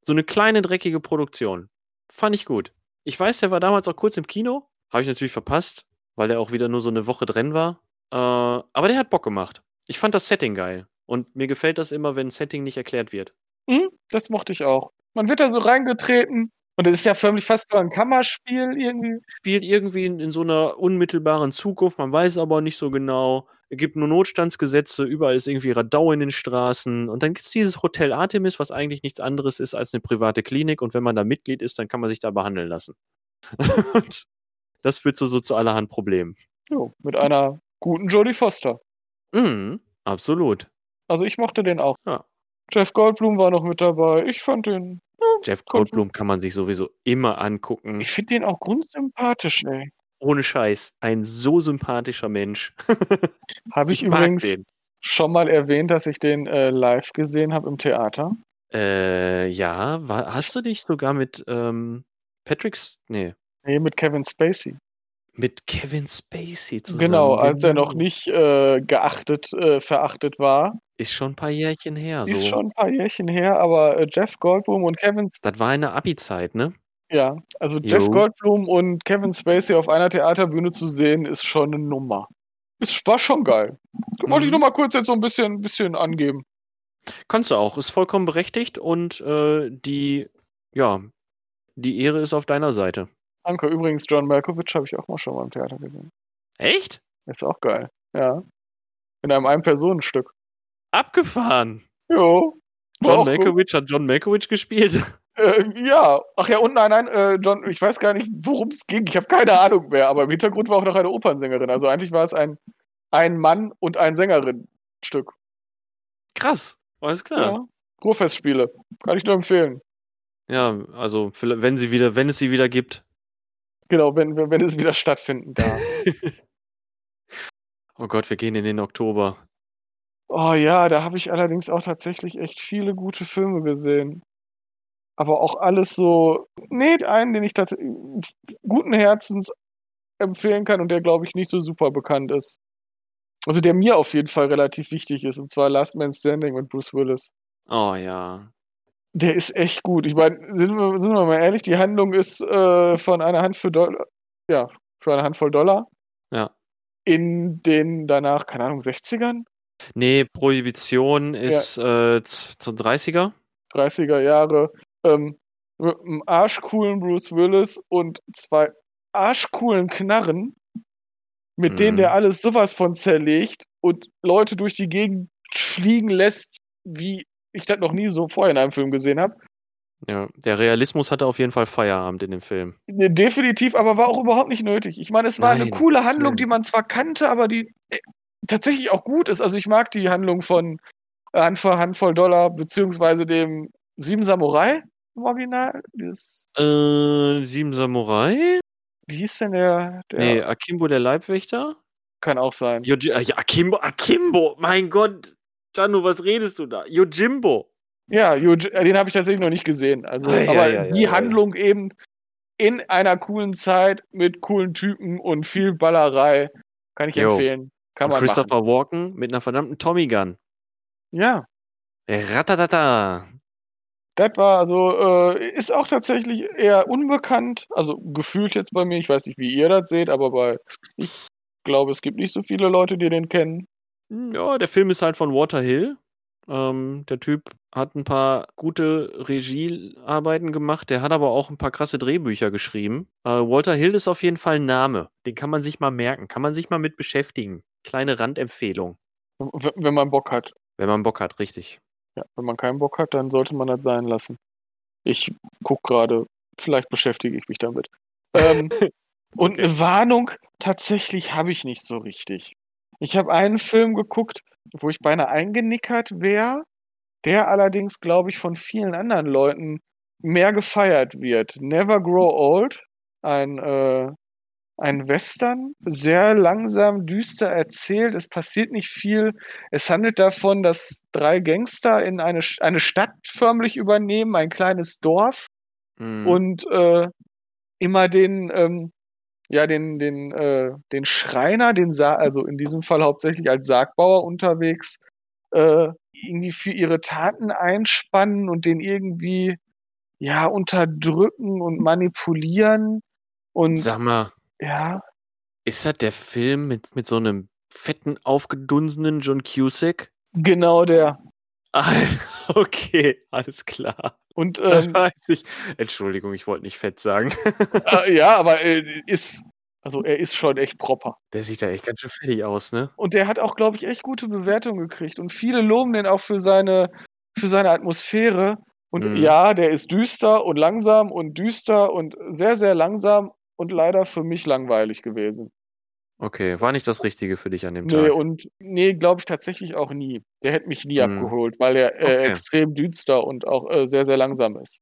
S2: So eine kleine, dreckige Produktion. Fand ich gut. Ich weiß, der war damals auch kurz im Kino. Habe ich natürlich verpasst, weil der auch wieder nur so eine Woche drin war. Äh, aber der hat Bock gemacht. Ich fand das Setting geil. Und mir gefällt das immer, wenn ein Setting nicht erklärt wird.
S1: Hm, das mochte ich auch. Man wird da so reingetreten und es ist ja förmlich fast so ein Kammerspiel irgendwie.
S2: spielt irgendwie in, in so einer unmittelbaren Zukunft, man weiß aber nicht so genau. Es gibt nur Notstandsgesetze, überall ist irgendwie Radau in den Straßen. Und dann gibt es dieses Hotel Artemis, was eigentlich nichts anderes ist als eine private Klinik. Und wenn man da Mitglied ist, dann kann man sich da behandeln lassen. und das führt so, so zu allerhand Problemen.
S1: Jo, mit einer guten Jodie Foster.
S2: Mhm, absolut.
S1: Also ich mochte den auch.
S2: Ja.
S1: Jeff Goldblum war noch mit dabei. Ich fand den.
S2: Jeff
S1: Kommt-
S2: Goldblum kann man sich sowieso immer angucken.
S1: Ich finde den auch grundsympathisch, ey.
S2: Ohne Scheiß. Ein so sympathischer Mensch.
S1: Habe ich,
S2: mag
S1: übrigens
S2: den.
S1: schon mal erwähnt, dass ich den äh, live gesehen habe im Theater.
S2: Äh, ja, war, hast du dich sogar mit ähm, Patrick's, nee,
S1: Nee, mit Kevin Spacey.
S2: Mit Kevin Spacey zusammen.
S1: Genau, als er noch nicht äh, geachtet, äh, verachtet war.
S2: Ist schon ein paar Jährchen her. So.
S1: Ist schon ein paar Jährchen her, aber äh, Jeff Goldblum und Kevin
S2: Das war eine Abi-Zeit, ne?
S1: Ja, also
S2: Jo.
S1: Jeff Goldblum und Kevin Spacey auf einer Theaterbühne zu sehen, ist schon eine Nummer. Es war schon geil. Wollte ich
S2: Mhm.
S1: nur mal kurz jetzt so ein bisschen, bisschen angeben.
S2: Kannst du auch. Ist vollkommen berechtigt und äh, die, ja, die Ehre ist auf deiner Seite.
S1: Danke. Übrigens, John Malkovich habe ich auch mal schon mal im Theater gesehen.
S2: Echt?
S1: Ist auch geil. Ja. In einem Ein-Personen-Stück.
S2: Abgefahren.
S1: Jo.
S2: John Malkovich hat John Malkovich gespielt.
S1: Äh, ja. Ach ja, und nein, nein, äh, John, ich weiß gar nicht, worum es ging. Ich habe keine Ahnung mehr, aber im Hintergrund war auch noch eine Opernsängerin. Also eigentlich war es ein, ein Mann und ein Sängerin-Stück.
S2: Krass. Alles
S1: Ja.
S2: klar.
S1: Ruhrfestspiele. Kann ich nur empfehlen.
S2: Ja, also wenn sie wieder, wenn es sie wieder gibt.
S1: Genau, wenn, wenn, es wieder stattfinden darf.
S2: Oh Gott, wir gehen in den Oktober.
S1: Oh ja, da habe ich allerdings auch tatsächlich echt viele gute Filme gesehen. Aber auch alles so. Nee, einen, den ich tatsächlich guten Herzens empfehlen kann und der, glaube ich, nicht so super bekannt ist. Also der mir auf jeden Fall relativ wichtig ist, und zwar Last Man Standing mit Bruce Willis.
S2: Oh ja.
S1: Der ist echt gut. Ich meine, sind wir, sind wir mal ehrlich, die Handlung ist äh, von einer Hand für Dollar, ja, für eine Handvoll Dollar.
S2: Ja.
S1: In den danach, keine Ahnung, 60ern?
S2: Nee, Prohibition ist äh, z- zu 30er.
S1: 30er Jahre, ähm, mit einem arschcoolen Bruce Willis und zwei arschcoolen Knarren, mit denen
S2: Mhm.
S1: der alles sowas von zerlegt und Leute durch die Gegend fliegen lässt, wie ich das noch nie so vorher in einem Film gesehen habe.
S2: Ja, der Realismus hatte auf jeden Fall Feierabend in dem Film.
S1: Nee, Definitiv, aber war auch überhaupt nicht nötig. Ich meine, es war eine
S2: Nein,
S1: coole
S2: Gottes
S1: Handlung, die man zwar kannte, aber die äh, tatsächlich auch gut ist. Also ich mag die Handlung von äh, Handvoll, Handvoll Dollar, beziehungsweise dem Sieben Samurai im Original. Dieses,
S2: Äh, Sieben Samurai?
S1: wie hieß denn der? der
S2: Nee, Akimbo der Leibwächter?
S1: Kann auch sein.
S2: Äh, ja, Akimbo, Akimbo, mein Gott. Janu, was redest du da? Yojimbo.
S1: Ja, äh, den habe ich tatsächlich noch nicht gesehen. Also,
S2: Ei,
S1: aber
S2: ei, ei,
S1: die
S2: ei.
S1: Handlung eben in einer coolen Zeit mit coolen Typen und viel Ballerei kann ich
S2: Jo.
S1: empfehlen. Kann
S2: Und
S1: man machen.
S2: Christopher Walken mit einer verdammten Tommy Gun.
S1: Ja,
S2: Ratatata.
S1: das war also, äh, ist auch tatsächlich eher unbekannt. Also gefühlt jetzt bei mir. Ich weiß nicht, wie ihr das seht, aber bei, ich glaube, es gibt nicht so viele Leute, die den kennen.
S2: Hm, Ja, der Film ist halt von Walter Hill. Ähm, der Typ hat ein paar gute Regiearbeiten gemacht. Der hat aber auch ein paar krasse Drehbücher geschrieben. Äh, Walter Hill ist auf jeden Fall ein Name. Den kann man sich mal merken. Kann man sich mal mit beschäftigen. Kleine Randempfehlung.
S1: Wenn man Bock hat.
S2: Wenn man Bock hat, richtig.
S1: Ja, wenn man keinen Bock hat, dann sollte man das sein lassen. Ich guck gerade, vielleicht beschäftige ich mich damit. Ähm, und
S2: Okay.
S1: eine Warnung tatsächlich habe ich nicht so richtig. Ich habe einen Film geguckt, wo ich beinahe eingenickert wäre, der allerdings, glaube ich, von vielen anderen Leuten mehr gefeiert wird. Never Grow Old, ein, äh, ein Western, sehr langsam, düster erzählt. Es passiert nicht viel. Es handelt davon, dass drei Gangster in eine, eine Stadt förmlich übernehmen, ein kleines Dorf
S2: Mhm.
S1: und äh, immer den, ähm, ja, den, den, äh, den Schreiner, den Sa also in diesem Fall hauptsächlich als Sargbauer unterwegs, äh, irgendwie für ihre Taten einspannen und den irgendwie ja unterdrücken und manipulieren und
S2: Sag mal,
S1: ja,
S2: ist das der Film mit, mit so einem fetten, aufgedunsenen John Cusack?
S1: genau der.
S2: Ah, okay, alles klar.
S1: Und
S2: Das
S1: ähm,
S2: weiß ich. Entschuldigung, ich wollte nicht fett sagen.
S1: äh, ja, aber äh, ist, also er ist schon echt proper.
S2: Der sieht da echt ganz schön fettig aus, ne?
S1: Und der hat auch, glaube ich, echt gute Bewertungen gekriegt. Und viele loben den auch für seine, für seine Atmosphäre. Und
S2: Mhm.
S1: ja, der ist düster und langsam und düster und sehr, sehr langsam und leider für mich langweilig gewesen.
S2: Okay, war nicht das Richtige für dich an dem
S1: Nee,
S2: Tag.
S1: und nee, glaube ich tatsächlich auch nie. Der hätte mich nie
S2: Mhm.
S1: abgeholt, weil er äh,
S2: Okay.
S1: extrem düster und auch äh, sehr, sehr langsam ist.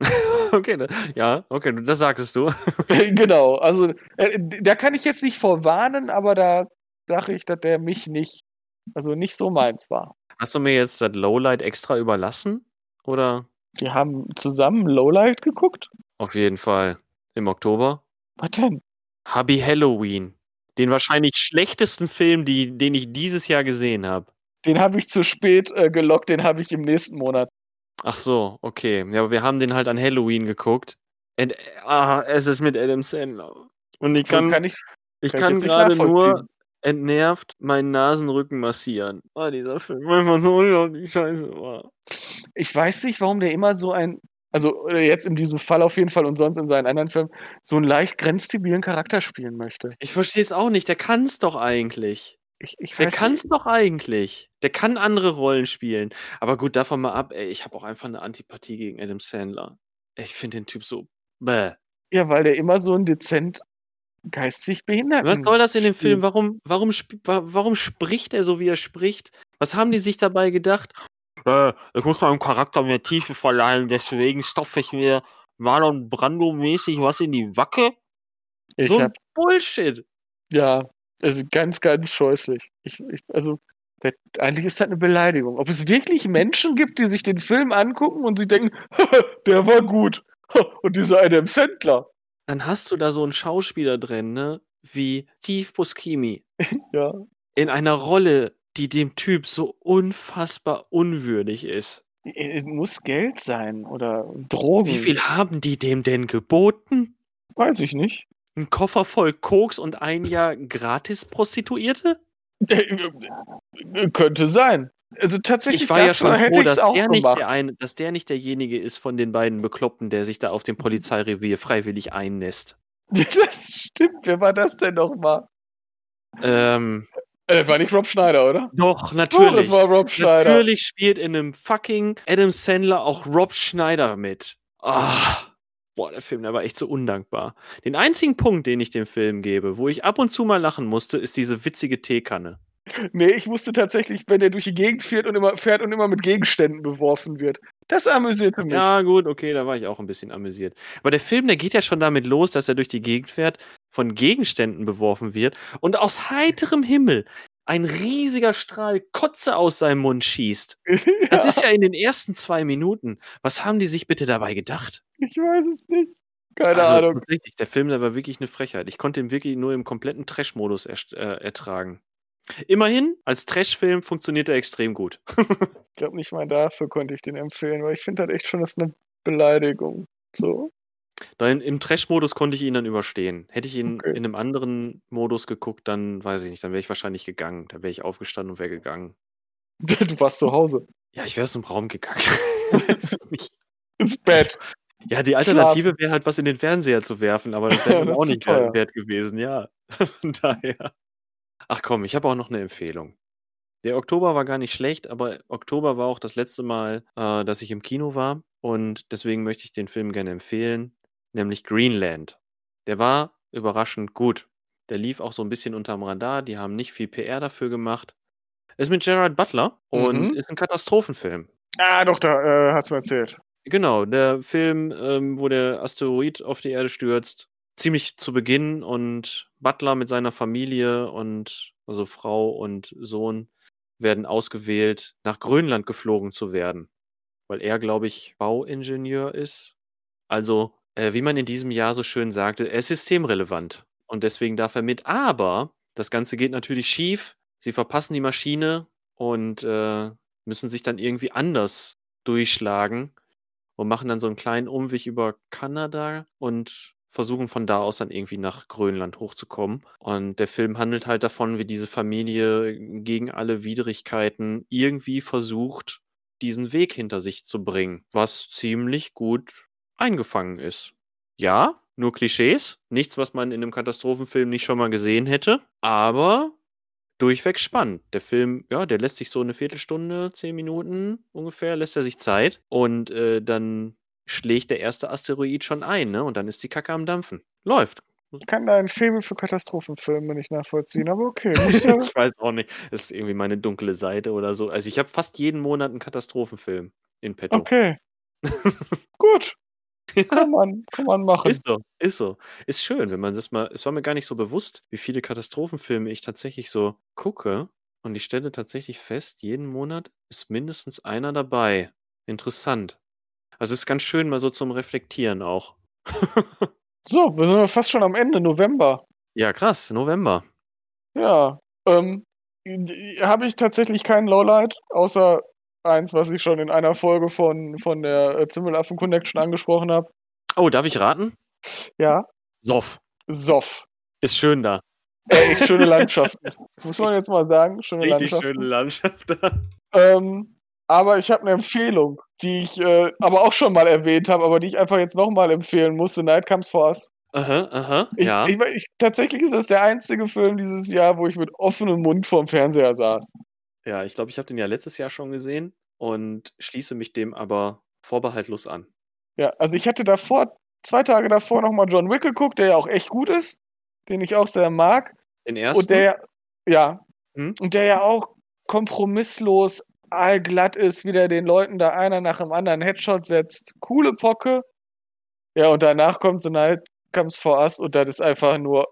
S2: okay, ne- ja, okay, das sagtest du.
S1: genau, also äh, da kann ich jetzt nicht vorwarnen, aber da sage ich, dass der mich nicht, also nicht so meins war.
S2: Hast du mir jetzt das Lowlight extra überlassen? Oder?
S1: Wir haben zusammen Lowlight geguckt.
S2: Auf jeden Fall. Im Oktober?
S1: Was denn?
S2: Hubby Halloween. Den wahrscheinlich schlechtesten Film, die, den ich dieses Jahr gesehen habe.
S1: Den habe ich zu spät äh, gelockt, den habe ich im nächsten Monat.
S2: Ach so, okay. Ja, aber wir haben den halt an Halloween geguckt. Und, ah, es ist mit Adam Sandler. Und ich
S1: Kann,
S2: kann,
S1: ich,
S2: ich
S1: kann
S2: kann gerade nur entnervt meinen Nasenrücken massieren. Ah, dieser Film einfach so unglaublich scheiße war.
S1: ich weiß nicht, warum der immer so ein, also äh, jetzt in diesem Fall auf jeden Fall und sonst in seinen anderen Filmen, so einen leicht grenzdebilen Charakter spielen möchte.
S2: Ich verstehe es auch nicht. Der kann es doch eigentlich.
S1: Ich, ich
S2: Der kann es doch eigentlich. Der kann andere Rollen spielen. Aber gut, davon mal ab, ey, ich habe auch einfach eine Antipathie gegen Adam Sandler. Ich finde den Typ so. Bäh.
S1: Ja, weil der immer so einen dezent geistig Behinderten.
S2: Was soll das in dem Film? Warum, warum, warum spricht er so, wie er spricht? Was haben die sich dabei gedacht? Äh, ich muss meinem Charakter mehr Tiefe verleihen, deswegen stopfe ich mir Marlon Brando-mäßig was in die Wacke.
S1: Ich
S2: so ein
S1: hab,
S2: Bullshit.
S1: ja, also ganz, ganz scheußlich. Ich, ich, also, der, eigentlich ist das eine Beleidigung. Ob es wirklich Menschen gibt, die sich den Film angucken und sie denken, der war gut. Und dieser Adam Sandler.
S2: Dann hast du da so einen Schauspieler drin, ne? Wie Steve Buscemi.
S1: Ja.
S2: in einer Rolle, die dem Typ so unfassbar unwürdig ist.
S1: Es muss Geld sein oder Drogen.
S2: Wie viel haben die dem denn geboten?
S1: Weiß ich nicht.
S2: Ein Koffer voll Koks und ein Jahr gratis Prostituierte?
S1: Äh, Könnte sein. Also tatsächlich
S2: Ich war ja schon froh, dass
S1: auch
S2: der, nicht
S1: gemacht.
S2: der eine, dass der nicht derjenige ist von den beiden Bekloppten, der sich da auf dem Polizeirevier freiwillig einnässt.
S1: Das stimmt. Wer war das denn nochmal?
S2: Ähm,
S1: Äh, war nicht Rob Schneider, oder?
S2: doch, natürlich.
S1: es war Rob Schneider.
S2: Natürlich spielt in einem fucking Adam Sandler auch Rob Schneider mit. Ah, boah, der Film, der war echt so undankbar. Den einzigen Punkt, den ich dem Film gebe, wo ich ab und zu mal lachen musste, ist diese witzige Teekanne.
S1: Nee, ich wusste tatsächlich, wenn der durch die Gegend fährt und immer, fährt und immer mit Gegenständen beworfen wird. Das amüsierte mich.
S2: Ja, gut, okay, da war ich auch ein bisschen amüsiert. Aber der Film, der geht ja schon damit los, dass er durch die Gegend fährt, von Gegenständen beworfen wird und aus heiterem Himmel ein riesiger Strahl Kotze aus seinem Mund schießt. Das ist ja in den ersten zwei Minuten. Was haben die sich bitte dabei gedacht?
S1: Ich weiß es nicht. Keine
S2: also,
S1: Ahnung.
S2: tatsächlich, der Film, der war wirklich eine Frechheit. Ich konnte ihn wirklich nur im kompletten Trash-Modus äh, ertragen. Immerhin, als Trash-Film funktioniert er extrem gut.
S1: Ich glaube nicht mal dafür konnte ich den empfehlen, weil ich finde halt echt schon, das ist eine Beleidigung. So.
S2: Nein, Im Trash-Modus konnte ich ihn dann überstehen. Hätte ich ihn
S1: Okay.
S2: in einem anderen Modus geguckt, dann weiß ich nicht, dann wäre ich wahrscheinlich gegangen. Da wäre ich aufgestanden und wäre gegangen.
S1: Du warst zu Hause.
S2: Ja, ich wäre aus dem Raum gegangen.
S1: Ins Bett.
S2: ja, die Alternative wäre halt, was in den Fernseher zu werfen, aber das wäre
S1: Ja,
S2: dann auch nicht wert,
S1: teuer.
S2: wert gewesen, ja. Von daher. Ach komm, ich habe auch noch eine Empfehlung. Der Oktober war gar nicht schlecht, aber Oktober war auch das letzte Mal, äh, dass ich im Kino war. Und deswegen möchte ich den Film gerne empfehlen, nämlich Greenland. Der war überraschend gut. Der lief auch so ein bisschen unterm Radar. Die haben nicht viel PR dafür gemacht. Ist mit Gerard Butler und
S1: Mhm.
S2: ist ein Katastrophenfilm.
S1: Ah, doch, da äh, hast du erzählt.
S2: Genau, der Film, ähm, wo der Asteroid auf die Erde stürzt, ziemlich zu Beginn und Butler mit seiner Familie und also Frau und Sohn werden ausgewählt, nach Grönland geflogen zu werden, weil er, glaube ich, Bauingenieur ist. Also, äh, wie man in diesem Jahr so schön sagte, er ist systemrelevant und deswegen darf er mit. Aber das Ganze geht natürlich schief. Sie verpassen die Maschine und äh, müssen sich dann irgendwie anders durchschlagen und machen dann so einen kleinen Umweg über Kanada und versuchen von da aus dann irgendwie nach Grönland hochzukommen. Und der Film handelt halt davon, wie diese Familie gegen alle Widrigkeiten irgendwie versucht, diesen Weg hinter sich zu bringen, was ziemlich gut eingefangen ist. Ja, nur Klischees, nichts, was man in einem Katastrophenfilm nicht schon mal gesehen hätte, aber durchweg spannend. Der Film, ja, der lässt sich so eine Viertelstunde, zehn Minuten ungefähr, lässt er sich Zeit und äh, dann schlägt der erste Asteroid schon ein, ne? Und dann ist die Kacke am Dampfen. Läuft.
S1: Ich kann da einen Film für Katastrophenfilme nicht nachvollziehen, aber okay.
S2: Ja ich weiß auch nicht. Das ist irgendwie meine dunkle Seite oder so. Also ich habe fast jeden Monat einen Katastrophenfilm in petto.
S1: Okay. Gut. Kann man, kann man machen.
S2: Ist so, ist so. Ist schön, wenn man das mal. Es war mir gar nicht so bewusst, wie viele Katastrophenfilme ich tatsächlich so gucke. Und ich stelle tatsächlich fest, jeden Monat ist mindestens einer dabei. Interessant. Also es ist ganz schön, mal so zum Reflektieren auch.
S1: so, wir sind fast schon am Ende, November.
S2: Ja, krass, November.
S1: Ja. Ähm, Habe ich tatsächlich kein Lowlight, außer eins, was ich schon in einer Folge von, von der äh, Zimmelaffen Connection angesprochen habe.
S2: Oh, darf ich raten?
S1: Ja.
S2: Soff.
S1: Soff.
S2: Ist schön da.
S1: Echt schöne Landschaften. Muss man jetzt mal sagen. Schöne
S2: Richtig
S1: Landschaften.
S2: schöne Landschaft da.
S1: Ähm, aber ich habe eine Empfehlung, die ich äh, aber auch schon mal erwähnt habe, aber die ich einfach jetzt nochmal empfehlen musste. Night Comes For Us.
S2: Aha, aha,
S1: Ich,
S2: ja.
S1: ich, ich, tatsächlich ist das der einzige Film dieses Jahr, wo ich mit offenem Mund vorm Fernseher saß.
S2: Ja, ich glaube, ich habe den ja letztes Jahr schon gesehen und schließe mich dem aber vorbehaltlos an.
S1: Ja, also ich hatte davor, zwei Tage davor nochmal John Wick geguckt, der ja auch echt gut ist, den ich auch sehr mag.
S2: Den ersten?
S1: Und der, ja,
S2: Hm?
S1: und der ja auch kompromisslos allglatt ist, wie der den Leuten da einer nach dem anderen Headshot setzt. Coole Pocke. Ja, und danach kommt so Night Comes For Us und das ist einfach nur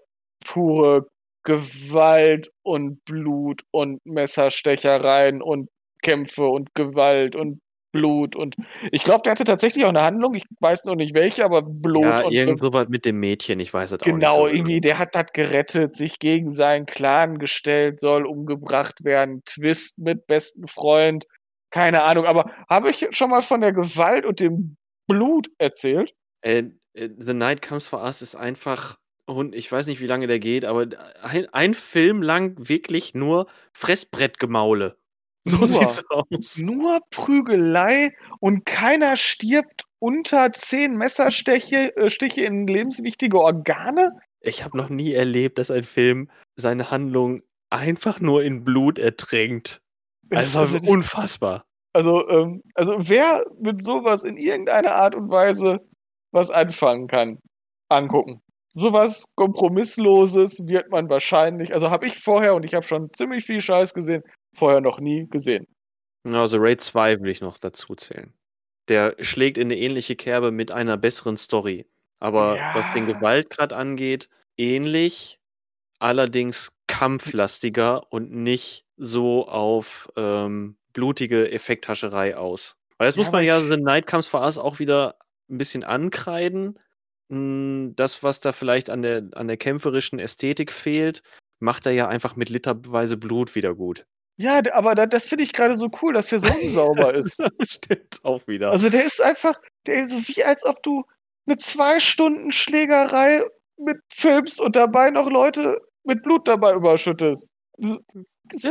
S1: pure Gewalt und Blut und Messerstechereien und Kämpfe und Gewalt und Blut und ich glaube, der hatte tatsächlich auch eine Handlung, ich weiß noch nicht welche, aber Blut
S2: ja,
S1: und
S2: irgend sowas mit dem Mädchen, ich weiß es auch nicht.
S1: Genau,
S2: so
S1: irgendwie, der hat das gerettet, sich gegen seinen Clan gestellt, soll umgebracht werden, Twist mit besten Freund, keine Ahnung, aber habe ich schon mal von der Gewalt und dem Blut erzählt?
S2: Äh, äh, The Night Comes For Us ist einfach, und ich weiß nicht, wie lange der geht, aber ein, ein Film lang wirklich nur Fressbrettgemaule. So
S1: Nur.
S2: sieht's aus.
S1: Nur Prügelei und keiner stirbt unter zehn Messerstiche äh, Stiche in lebenswichtige Organe?
S2: Ich habe noch nie erlebt, dass ein Film seine Handlung einfach nur in Blut ertränkt.
S1: Das
S2: Also
S1: ist-
S2: unfassbar.
S1: Also, ähm, also wer mit sowas in irgendeiner Art und Weise was anfangen kann, angucken. Sowas Kompromissloses wird man wahrscheinlich, also habe ich vorher, und ich habe schon ziemlich viel Scheiß gesehen, vorher noch nie gesehen.
S2: Also Raid 2 will ich noch dazu zählen. Der schlägt in eine ähnliche Kerbe mit einer besseren Story. Aber
S1: Ja.
S2: was den Gewaltgrad angeht, ähnlich, allerdings kampflastiger und nicht so auf ähm, blutige Effekthascherei aus. Weil das
S1: Ja,
S2: muss man ja The Night Comes For Us auch wieder ein bisschen ankreiden. Mm, Das, was da vielleicht an der, an der kämpferischen Ästhetik fehlt, macht er ja einfach mit literweise Blut wieder gut.
S1: Ja, aber da, das finde ich gerade so cool, dass der so unsauber ist.
S2: Stimmt auch wieder.
S1: Also der ist einfach, der ist so wie als ob du eine zwei Stunden Schlägerei mit filmst und dabei noch Leute mit Blut dabei überschüttest. Das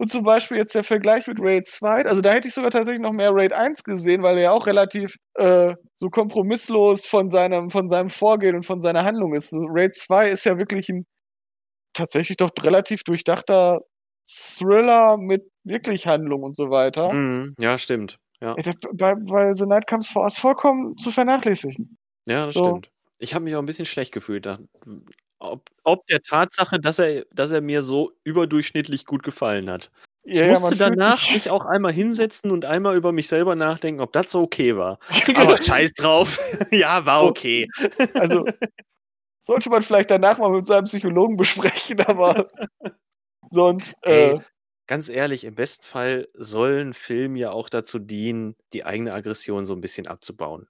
S1: Und zum Beispiel jetzt der Vergleich mit Raid 2, also da hätte ich sogar tatsächlich noch mehr Raid 1 gesehen, weil er ja auch relativ äh, so kompromisslos von seinem, von seinem Vorgehen und von seiner Handlung ist. So, Raid 2 ist ja wirklich ein tatsächlich doch relativ durchdachter Thriller mit wirklich Handlung und so weiter.
S2: Mhm, ja, stimmt. Ja,
S1: Bei, bei The Night Comes For Us vollkommen zu vernachlässigen.
S2: ja das
S1: so.
S2: stimmt. Ich habe mich auch ein bisschen schlecht gefühlt. Ob, ob der Tatsache, dass er, dass er mir so überdurchschnittlich gut gefallen hat. Ich
S1: Ja,
S2: musste danach mich auch einmal hinsetzen und einmal über mich selber nachdenken, ob das so okay war.
S1: Genau.
S2: Aber scheiß drauf. ja, war okay.
S1: Also sollte man vielleicht danach mal mit seinem Psychologen besprechen, aber sonst. Äh,
S2: Ey, ganz ehrlich, im besten Fall soll ein Film ja auch dazu dienen, die eigene Aggression so ein bisschen abzubauen.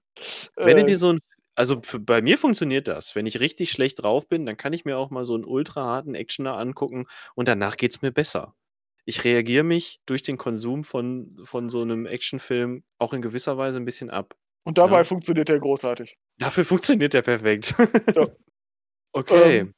S2: Wenn du
S1: äh,
S2: dir so ein also für, bei mir funktioniert das. Wenn ich richtig schlecht drauf bin, dann kann ich mir auch mal so einen ultra harten Actioner angucken und danach geht's mir besser. Ich reagiere mich durch den Konsum von, von so einem Actionfilm auch in gewisser Weise ein bisschen ab.
S1: und dabei
S2: ja.
S1: funktioniert der großartig.
S2: Dafür funktioniert der perfekt.
S1: Ja.
S2: okay.
S1: Ähm,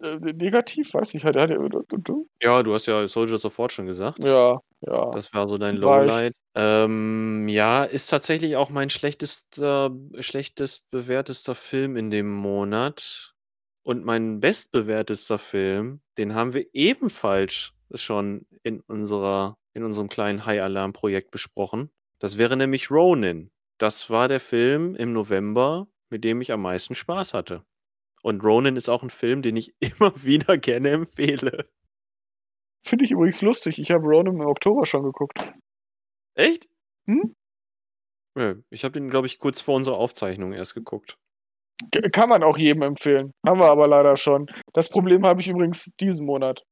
S1: Äh, negativ, weiß ich halt.
S2: ja, du hast ja Soldiers of Fortune gesagt.
S1: Ja, ja.
S2: Das war so dein Lowlight. Ähm, ja, ist tatsächlich auch mein schlechtester, schlechtest bewertester Film in dem Monat. Und mein bestbewertester Film, den haben wir ebenfalls schon in unserer, in unserem kleinen High-Alarm-Projekt besprochen. Das wäre nämlich Ronin. Das war der Film im November, mit dem ich am meisten Spaß hatte. Und Ronin ist auch ein Film, den ich immer wieder gerne empfehle.
S1: Finde ich übrigens lustig. Ich habe Ronan im Oktober schon geguckt.
S2: Echt?
S1: Hm?
S2: Ja, ich habe den, glaube ich, kurz vor unserer Aufzeichnung erst geguckt.
S1: Kann man auch jedem empfehlen. Haben wir aber leider schon. Das Problem habe ich übrigens diesen Monat.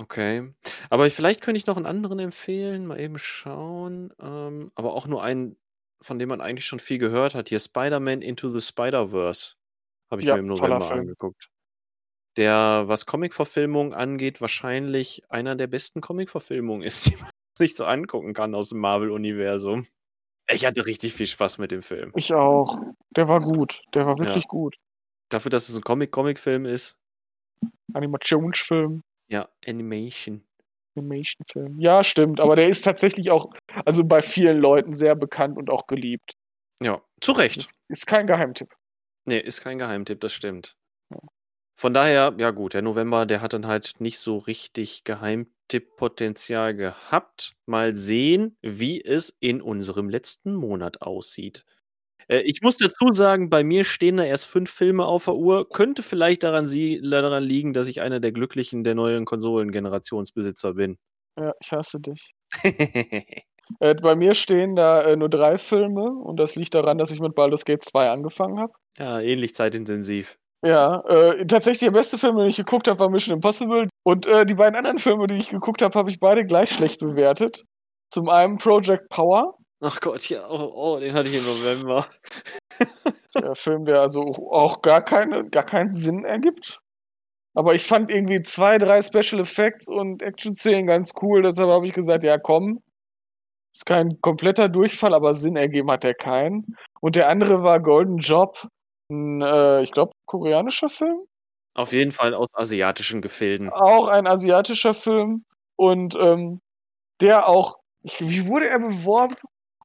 S2: Okay. Aber ich- vielleicht könnte ich noch einen anderen empfehlen. Mal eben schauen. Ähm, aber auch nur einen, von dem man eigentlich schon viel gehört hat. Hier Spider-Man Into the Spider-Verse. Habe ich
S1: Ja,
S2: mir im November angeguckt. Der, was Comic-Verfilmung angeht, wahrscheinlich einer der besten Comic-Verfilmungen ist, die man sich so angucken kann aus dem Marvel-Universum. Ich hatte richtig viel Spaß mit dem Film.
S1: Ich auch. Der war gut. Der war wirklich gut.
S2: Dafür, dass es ein Comic-Comic-Film ist.
S1: Animationsfilm,
S2: Ja, Animation.
S1: Animationfilm. Ja, stimmt. Aber der ist tatsächlich auch, also bei vielen Leuten sehr bekannt und auch geliebt.
S2: Ja, zu Recht.
S1: Ist, ist kein Geheimtipp.
S2: Nee, ist kein Geheimtipp, das stimmt. Von daher, ja gut, der November, der hat dann halt nicht so richtig Geheimtipp-Potenzial gehabt. Mal sehen, wie es in unserem letzten Monat aussieht. Äh, ich muss dazu sagen, bei mir stehen da erst fünf Filme auf der Uhr. Könnte vielleicht daran, sie, daran liegen, dass ich einer der Glücklichen der neuen Konsolengenerationsbesitzer bin.
S1: Ja, ich hasse dich. Äh, bei mir stehen da äh, nur drei Filme und das liegt daran, dass ich mit Baldur's Gate 2 angefangen habe.
S2: ja, ähnlich zeitintensiv.
S1: Ja, äh, tatsächlich der beste Film, den ich geguckt habe, war Mission Impossible. Und äh, die beiden anderen Filme, die ich geguckt habe, habe ich beide gleich schlecht bewertet. Zum einen Project Power,
S2: Ach Gott, ja, oh, oh, den hatte ich im November.
S1: der Film, der also auch gar, keine, gar keinen Sinn ergibt. Aber ich fand irgendwie zwei, drei Special Effects und Action-Szenen ganz cool, deshalb habe ich gesagt, ja komm, ist kein kompletter Durchfall, aber Sinn ergeben hat er keinen. Und der andere war Golden Job, ein, äh, ich glaube, koreanischer Film.
S2: Auf jeden Fall aus asiatischen Gefilden.
S1: auch ein asiatischer Film und ähm, der auch, wie wurde er beworben?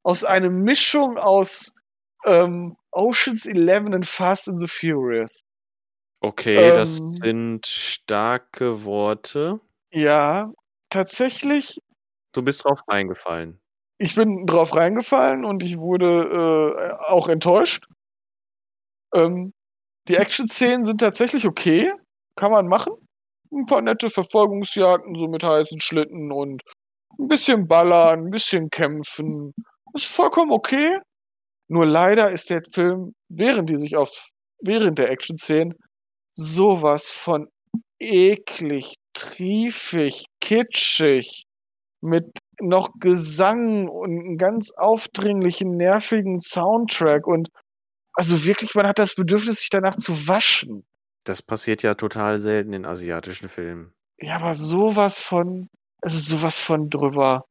S1: Aus einer Mischung aus ähm, Oceans 11 und Fast and the Furious.
S2: Okay, das
S1: Ähm.
S2: sind starke Worte.
S1: Ja, tatsächlich,
S2: Du bist drauf reingefallen.
S1: ich bin drauf reingefallen und ich wurde äh, auch enttäuscht. Ähm, die Action-Szenen sind tatsächlich okay, kann man machen. Ein paar nette Verfolgungsjagden, so mit heißen Schlitten und ein bisschen ballern, ein bisschen kämpfen. Ist vollkommen okay. Nur leider ist der Film, während die sich aufs, während der Action-Szenen, sowas von eklig, triefig, kitschig, mit noch Gesang und einem ganz aufdringlichen, nervigen Soundtrack und also wirklich, man hat das Bedürfnis, sich danach zu waschen.
S2: Das passiert ja total selten in asiatischen Filmen.
S1: Ja, aber sowas von, also sowas von drüber.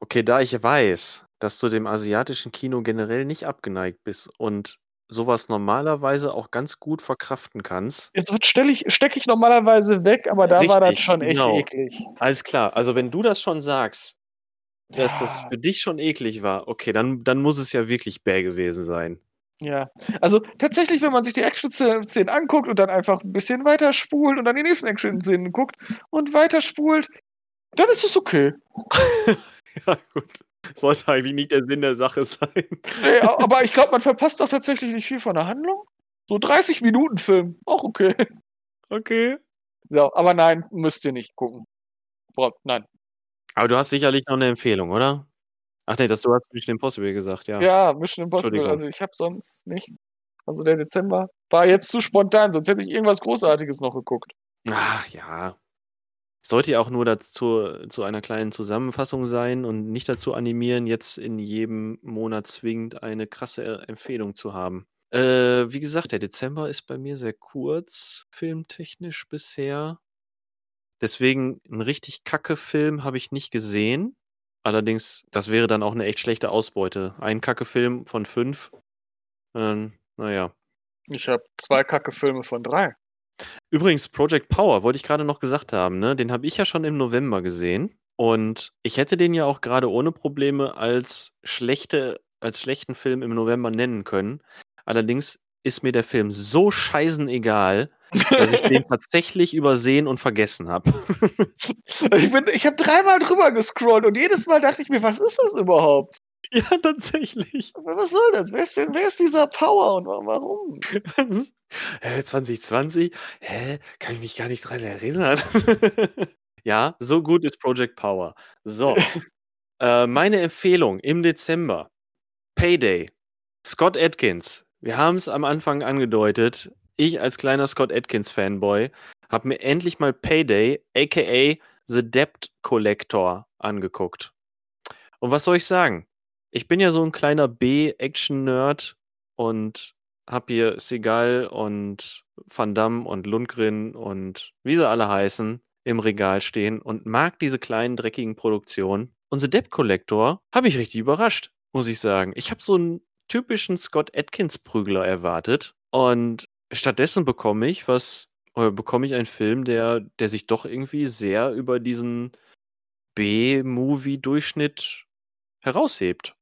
S2: Okay, da ich weiß, dass du dem asiatischen Kino generell nicht abgeneigt bist und sowas normalerweise auch ganz gut verkraften kannst.
S1: Jetzt stelle ich, stecke ich normalerweise weg, aber da war das
S2: Richtig,
S1: schon echt
S2: genau.
S1: eklig.
S2: Alles klar, also wenn du das schon sagst, dass das
S1: Ja.
S2: für dich schon eklig war, okay, dann, dann muss es ja wirklich bäh gewesen sein.
S1: Ja, also tatsächlich, wenn man sich die Action-Szenen anguckt und dann einfach ein bisschen weiter spult und dann die nächsten Action-Szenen guckt und weiter spult, dann ist es okay.
S2: Ja, gut. Sollte eigentlich nicht der Sinn der Sache sein.
S1: Nee, aber ich glaube, man verpasst auch tatsächlich nicht viel von der Handlung. So 30 Minuten Film, auch okay.
S2: Okay.
S1: So, aber nein, müsst ihr nicht gucken. Boah, nein.
S2: Aber du hast sicherlich noch 'ne Empfehlung, oder? Ach ne, das du hast Mission Impossible gesagt, ja.
S1: Ja, Mission Impossible. Also, ich habe sonst nicht also, der Dezember war jetzt zu spontan, sonst hätte ich irgendwas Großartiges noch geguckt.
S2: Ach ja. Sollte ja auch nur dazu zu einer kleinen Zusammenfassung sein und nicht dazu animieren, jetzt in jedem Monat zwingend eine krasse Empfehlung zu haben. Äh, wie gesagt, der Dezember ist bei mir sehr kurz filmtechnisch bisher. Deswegen 'n richtig Kacke-Film habe ich nicht gesehen. Allerdings, das wäre dann auch 'ne echt schlechte Ausbeute. Ein Kacke-Film von 5. Ähm, na ja.
S1: Ich habe 2 Kacke-Filme von 3.
S2: Übrigens, Project Power wollte ich grade noch gesagt haben, ne? Den habe ich ja schon im November gesehen und ich hätte den ja auch grade ohne Probleme als schlechte als schlechten Film im November nennen können. Allerdings ist mir der Film so scheißenegal, dass ich den tatsächlich übersehen und vergessen habe.
S1: Ich bin ich habe dreimal drüber gescrollt und jedes Mal dachte ich mir: „Was ist das überhaupt?“
S2: Ja, tatsächlich.
S1: Was soll das? Wer ist denn wer ist dieser Power und wa warum?
S2: Hä, 2020? Hä, kann ich mich gar nicht dran erinnern. Ja, so gut ist Project Power. So, äh, meine Empfehlung im Dezember: Payday, Scott Adkins. Wir haben's am Anfang angedeutet. Ich als kleiner Scott Adkins-Fanboy habe mir endlich mal Payday, aka The Debt Collector angeguckt. Und was soll ich sagen? Ich bin ja so 'n kleiner B-Action-Nerd und habe hier Seagal und Van Damme und Lundgren und wie sie alle heißen, im Regal stehen und mag diese kleinen, dreckigen Produktionen. Und The Debt Collector hat mich richtig überrascht, muss ich sagen. Ich habe so 'n typischen Scott Adkins-Prügler erwartet und stattdessen bekomme ich was oder bekomme ich einen Film, der der sich doch irgendwie sehr über diesen B-Movie-Durchschnitt heraushebt.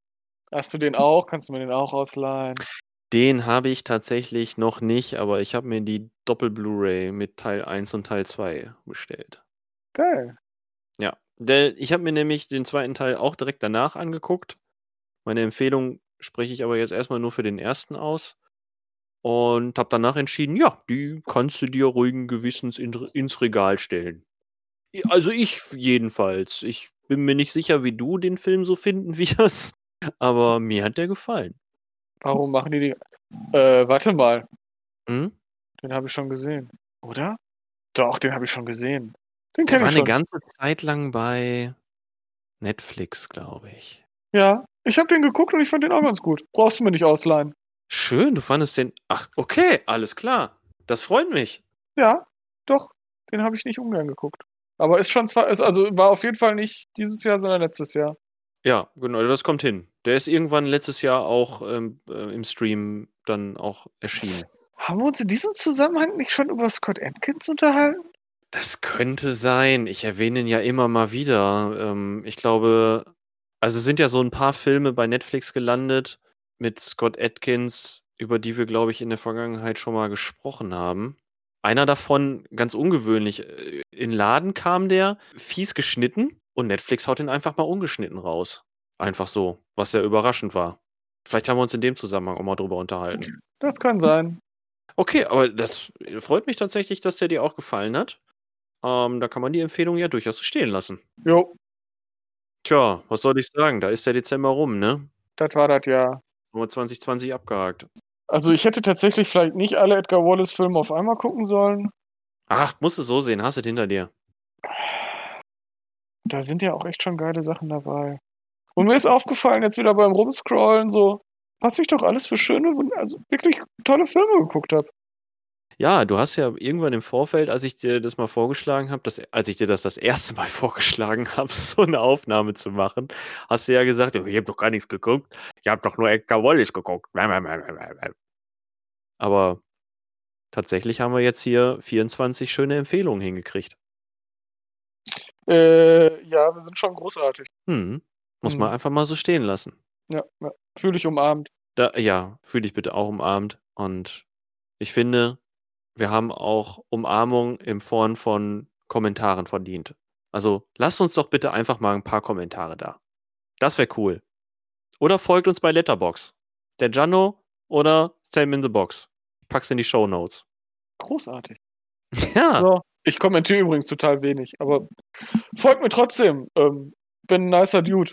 S1: Hast du den auch? Kannst du mir den auch ausleihen?
S2: Den habe ich tatsächlich noch nicht, aber ich habe mir die Doppel-Blu-Ray mit Teil 1 und Teil 2 bestellt.
S1: Geil.
S2: Ja, der ich habe mir nämlich den 2. Teil auch direkt danach angeguckt. Meine Empfehlung spreche ich aber jetzt erst mal nur für den 1. aus und habe danach entschieden: „Ja, die kannst du dir ruhigen Gewissens in ins Regal stellen.“ J also, ich jedenfalls. Ich bin mir nicht sicher, wie du den Film so finden wirst, aber mir hat der gefallen.
S1: Warum machen die die äh, warte mal.
S2: Mhm.
S1: Den habe ich schon gesehen, oder? Doch, den habe ich schon gesehen. Den kenne
S2: war
S1: ich
S2: 'ne
S1: schon.
S2: ganze Zeit lang bei Netflix, glaube ich.
S1: Ja, ich habe den geguckt und ich fand den auch ganz gut. Brauchst du mir nicht ausleihen.
S2: Schön, du fandest den ach, okay, alles klar. Das freut mich.
S1: Ja, doch, den habe ich nicht ungern geguckt. Aber ist schon zwar ist also, war auf jeden Fall nicht dieses Jahr, sondern letztes Jahr.
S2: Ja, genau, das kommt hin. Der ist irgendwann letztes Jahr auch, ähm, äh, im Stream dann auch erschienen.
S1: Haben wir uns in diesem Zusammenhang nicht schon über Scott Adkins unterhalten?
S2: Das könnte sein. Ich erwähne ihn ja immer mal wieder. Ähm, ich glaube also, sind ja so 'n paar Filme bei Netflix gelandet mit Scott Adkins, über die wir, glaube ich, in der Vergangenheit schon mal gesprochen haben. Einer davon, ganz ungewöhnlich, äh, in Laden kam der, fies geschnitten und Netflix haut den einfach mal ungeschnitten raus. Einfach so, was sehr überraschend war. Vielleicht haben wir uns in dem Zusammenhang auch mal drüber unterhalten.
S1: Das kann sein.
S2: Okay, aber das freut mich tatsächlich, dass der dir auch gefallen hat. Ähm, da kann man die Empfehlung ja durchaus stehen lassen.
S1: Jo.
S2: Tja, was soll ich sagen? Da ist der Dezember rum, ne?
S1: Das war das.
S2: Haben wir 2020 abgehakt.
S1: Also, ich hätte tatsächlich vielleicht nicht alle Edgar Wallace-Filme auf einmal gucken sollen.
S2: Ach, musst du so sehen, hast es hinter dir.
S1: Da sind ja auch echt schon geile Sachen dabei. Und mir ist aufgefallen jetzt wieder beim Rumscrollen so, was ich doch alles für schöne also, wirklich tolle Filme geguckt habe.
S2: Ja, du hast ja irgendwann im Vorfeld, als ich dir das mal vorgeschlagen habe als ich dir das das 1. Mal vorgeschlagen habe, so 'ne Aufnahme zu machen, hast du ja gesagt: „Ich habe doch gar nichts geguckt. Ich habe doch nur Edgar Wallace geguckt.“ Aber tatsächlich haben wir jetzt hier 24 schöne Empfehlungen hingekriegt.
S1: Äh, ja, wir sind schon großartig.
S2: Mhm. Muss man
S1: Mhm.
S2: einfach mal so stehen lassen.
S1: Ja, ja. Fühle dich umarmt.
S2: Da ja, fühle dich bitte auch umarmt und ich finde, wir haben auch Umarmung in Form von Kommentaren verdient. Also, lasst uns doch bitte einfach mal 'n paar Kommentare da. Das wäre cool. Oder folgt uns bei Letterboxd. Der Gianno oder Sam in the Box. Ich packe es in die Shownotes.
S1: Großartig.
S2: Ja.
S1: So, ich kommentiere übrigens total wenig, aber folgt mir trotzdem. Ähm, bin ein nicer Dude.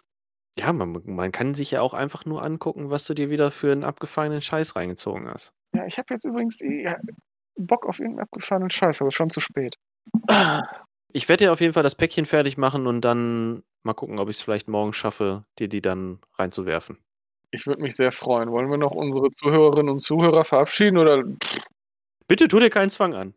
S2: Ja, man, man kann sich ja auch einfach nur angucken, was du dir wieder für einen abgefahrenen Scheiß reingezogen hast.
S1: Ja, ich habe jetzt übrigens eh Bock auf irgendeinen abgefahrenen Scheiß, aber schon zu spät.
S2: Ich werde dir auf jeden Fall das Päckchen fertig machen und dann mal gucken, ob ich es vielleicht morgen schaffe, dir die dann reinzuwerfen.
S1: Ich würde mich sehr freuen. Wollen wir noch unsere Zuhörerinnen und Zuhörer verabschieden oder?
S2: Bitte tu dir keinen Zwang an.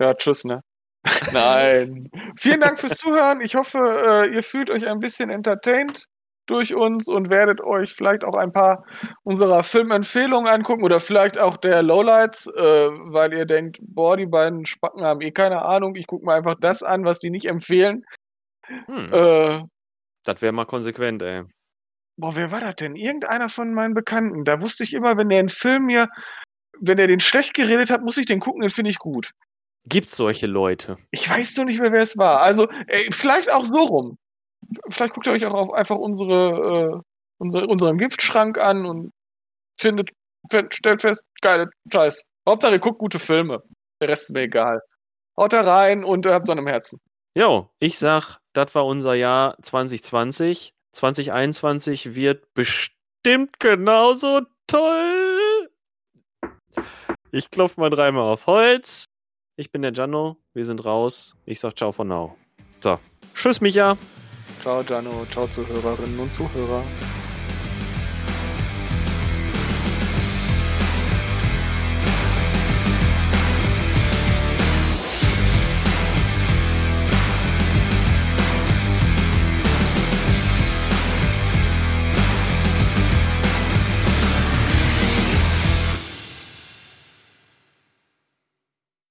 S1: Ja, tschüss, ne? Nein. Vielen Dank fürs Zuhören. Ich hoffe, äh, ihr fühlt euch ein bisschen entertained durch uns und werdet euch vielleicht auch ein paar unserer Filmempfehlungen angucken oder vielleicht auch der Lowlights, äh, weil ihr denkt, boah, die beiden Spacken haben eh keine Ahnung. Ich gucke mir einfach das an, was die nicht empfehlen.
S2: Hm.
S1: Äh,
S2: Das wäre mal konsequent, ey.
S1: boah, wer war das denn? Irgendeiner von meinen Bekannten. Da wusste ich immer, wenn der einen Film mir, wenn er den schlecht geredet hat, muss ich den gucken, den finde ich gut.
S2: Gibt's solche Leute?
S1: Ich weiß nur nicht mehr, wer es war. Also, ey, vielleicht auch so rum. Vielleicht guckt ihr euch auch einfach unsere, äh, unsere, unseren Giftschrank an und findet, find, stellt fest, geile Scheiß. Hauptsache, ihr guckt gute Filme. Der Rest ist mir egal. Haut da rein und habt Sonne im Herzen.
S2: Jo, ich sag, das war unser Jahr 2020. 2021 wird bestimmt genauso toll. Ich klopf mal dreimal auf Holz. Ich bin der Gianno, wir sind raus. Ich sag ciao for now. So, tschüss Micha.
S1: Ciao, Jano. Ciao, Zuhörerinnen und Zuhörer.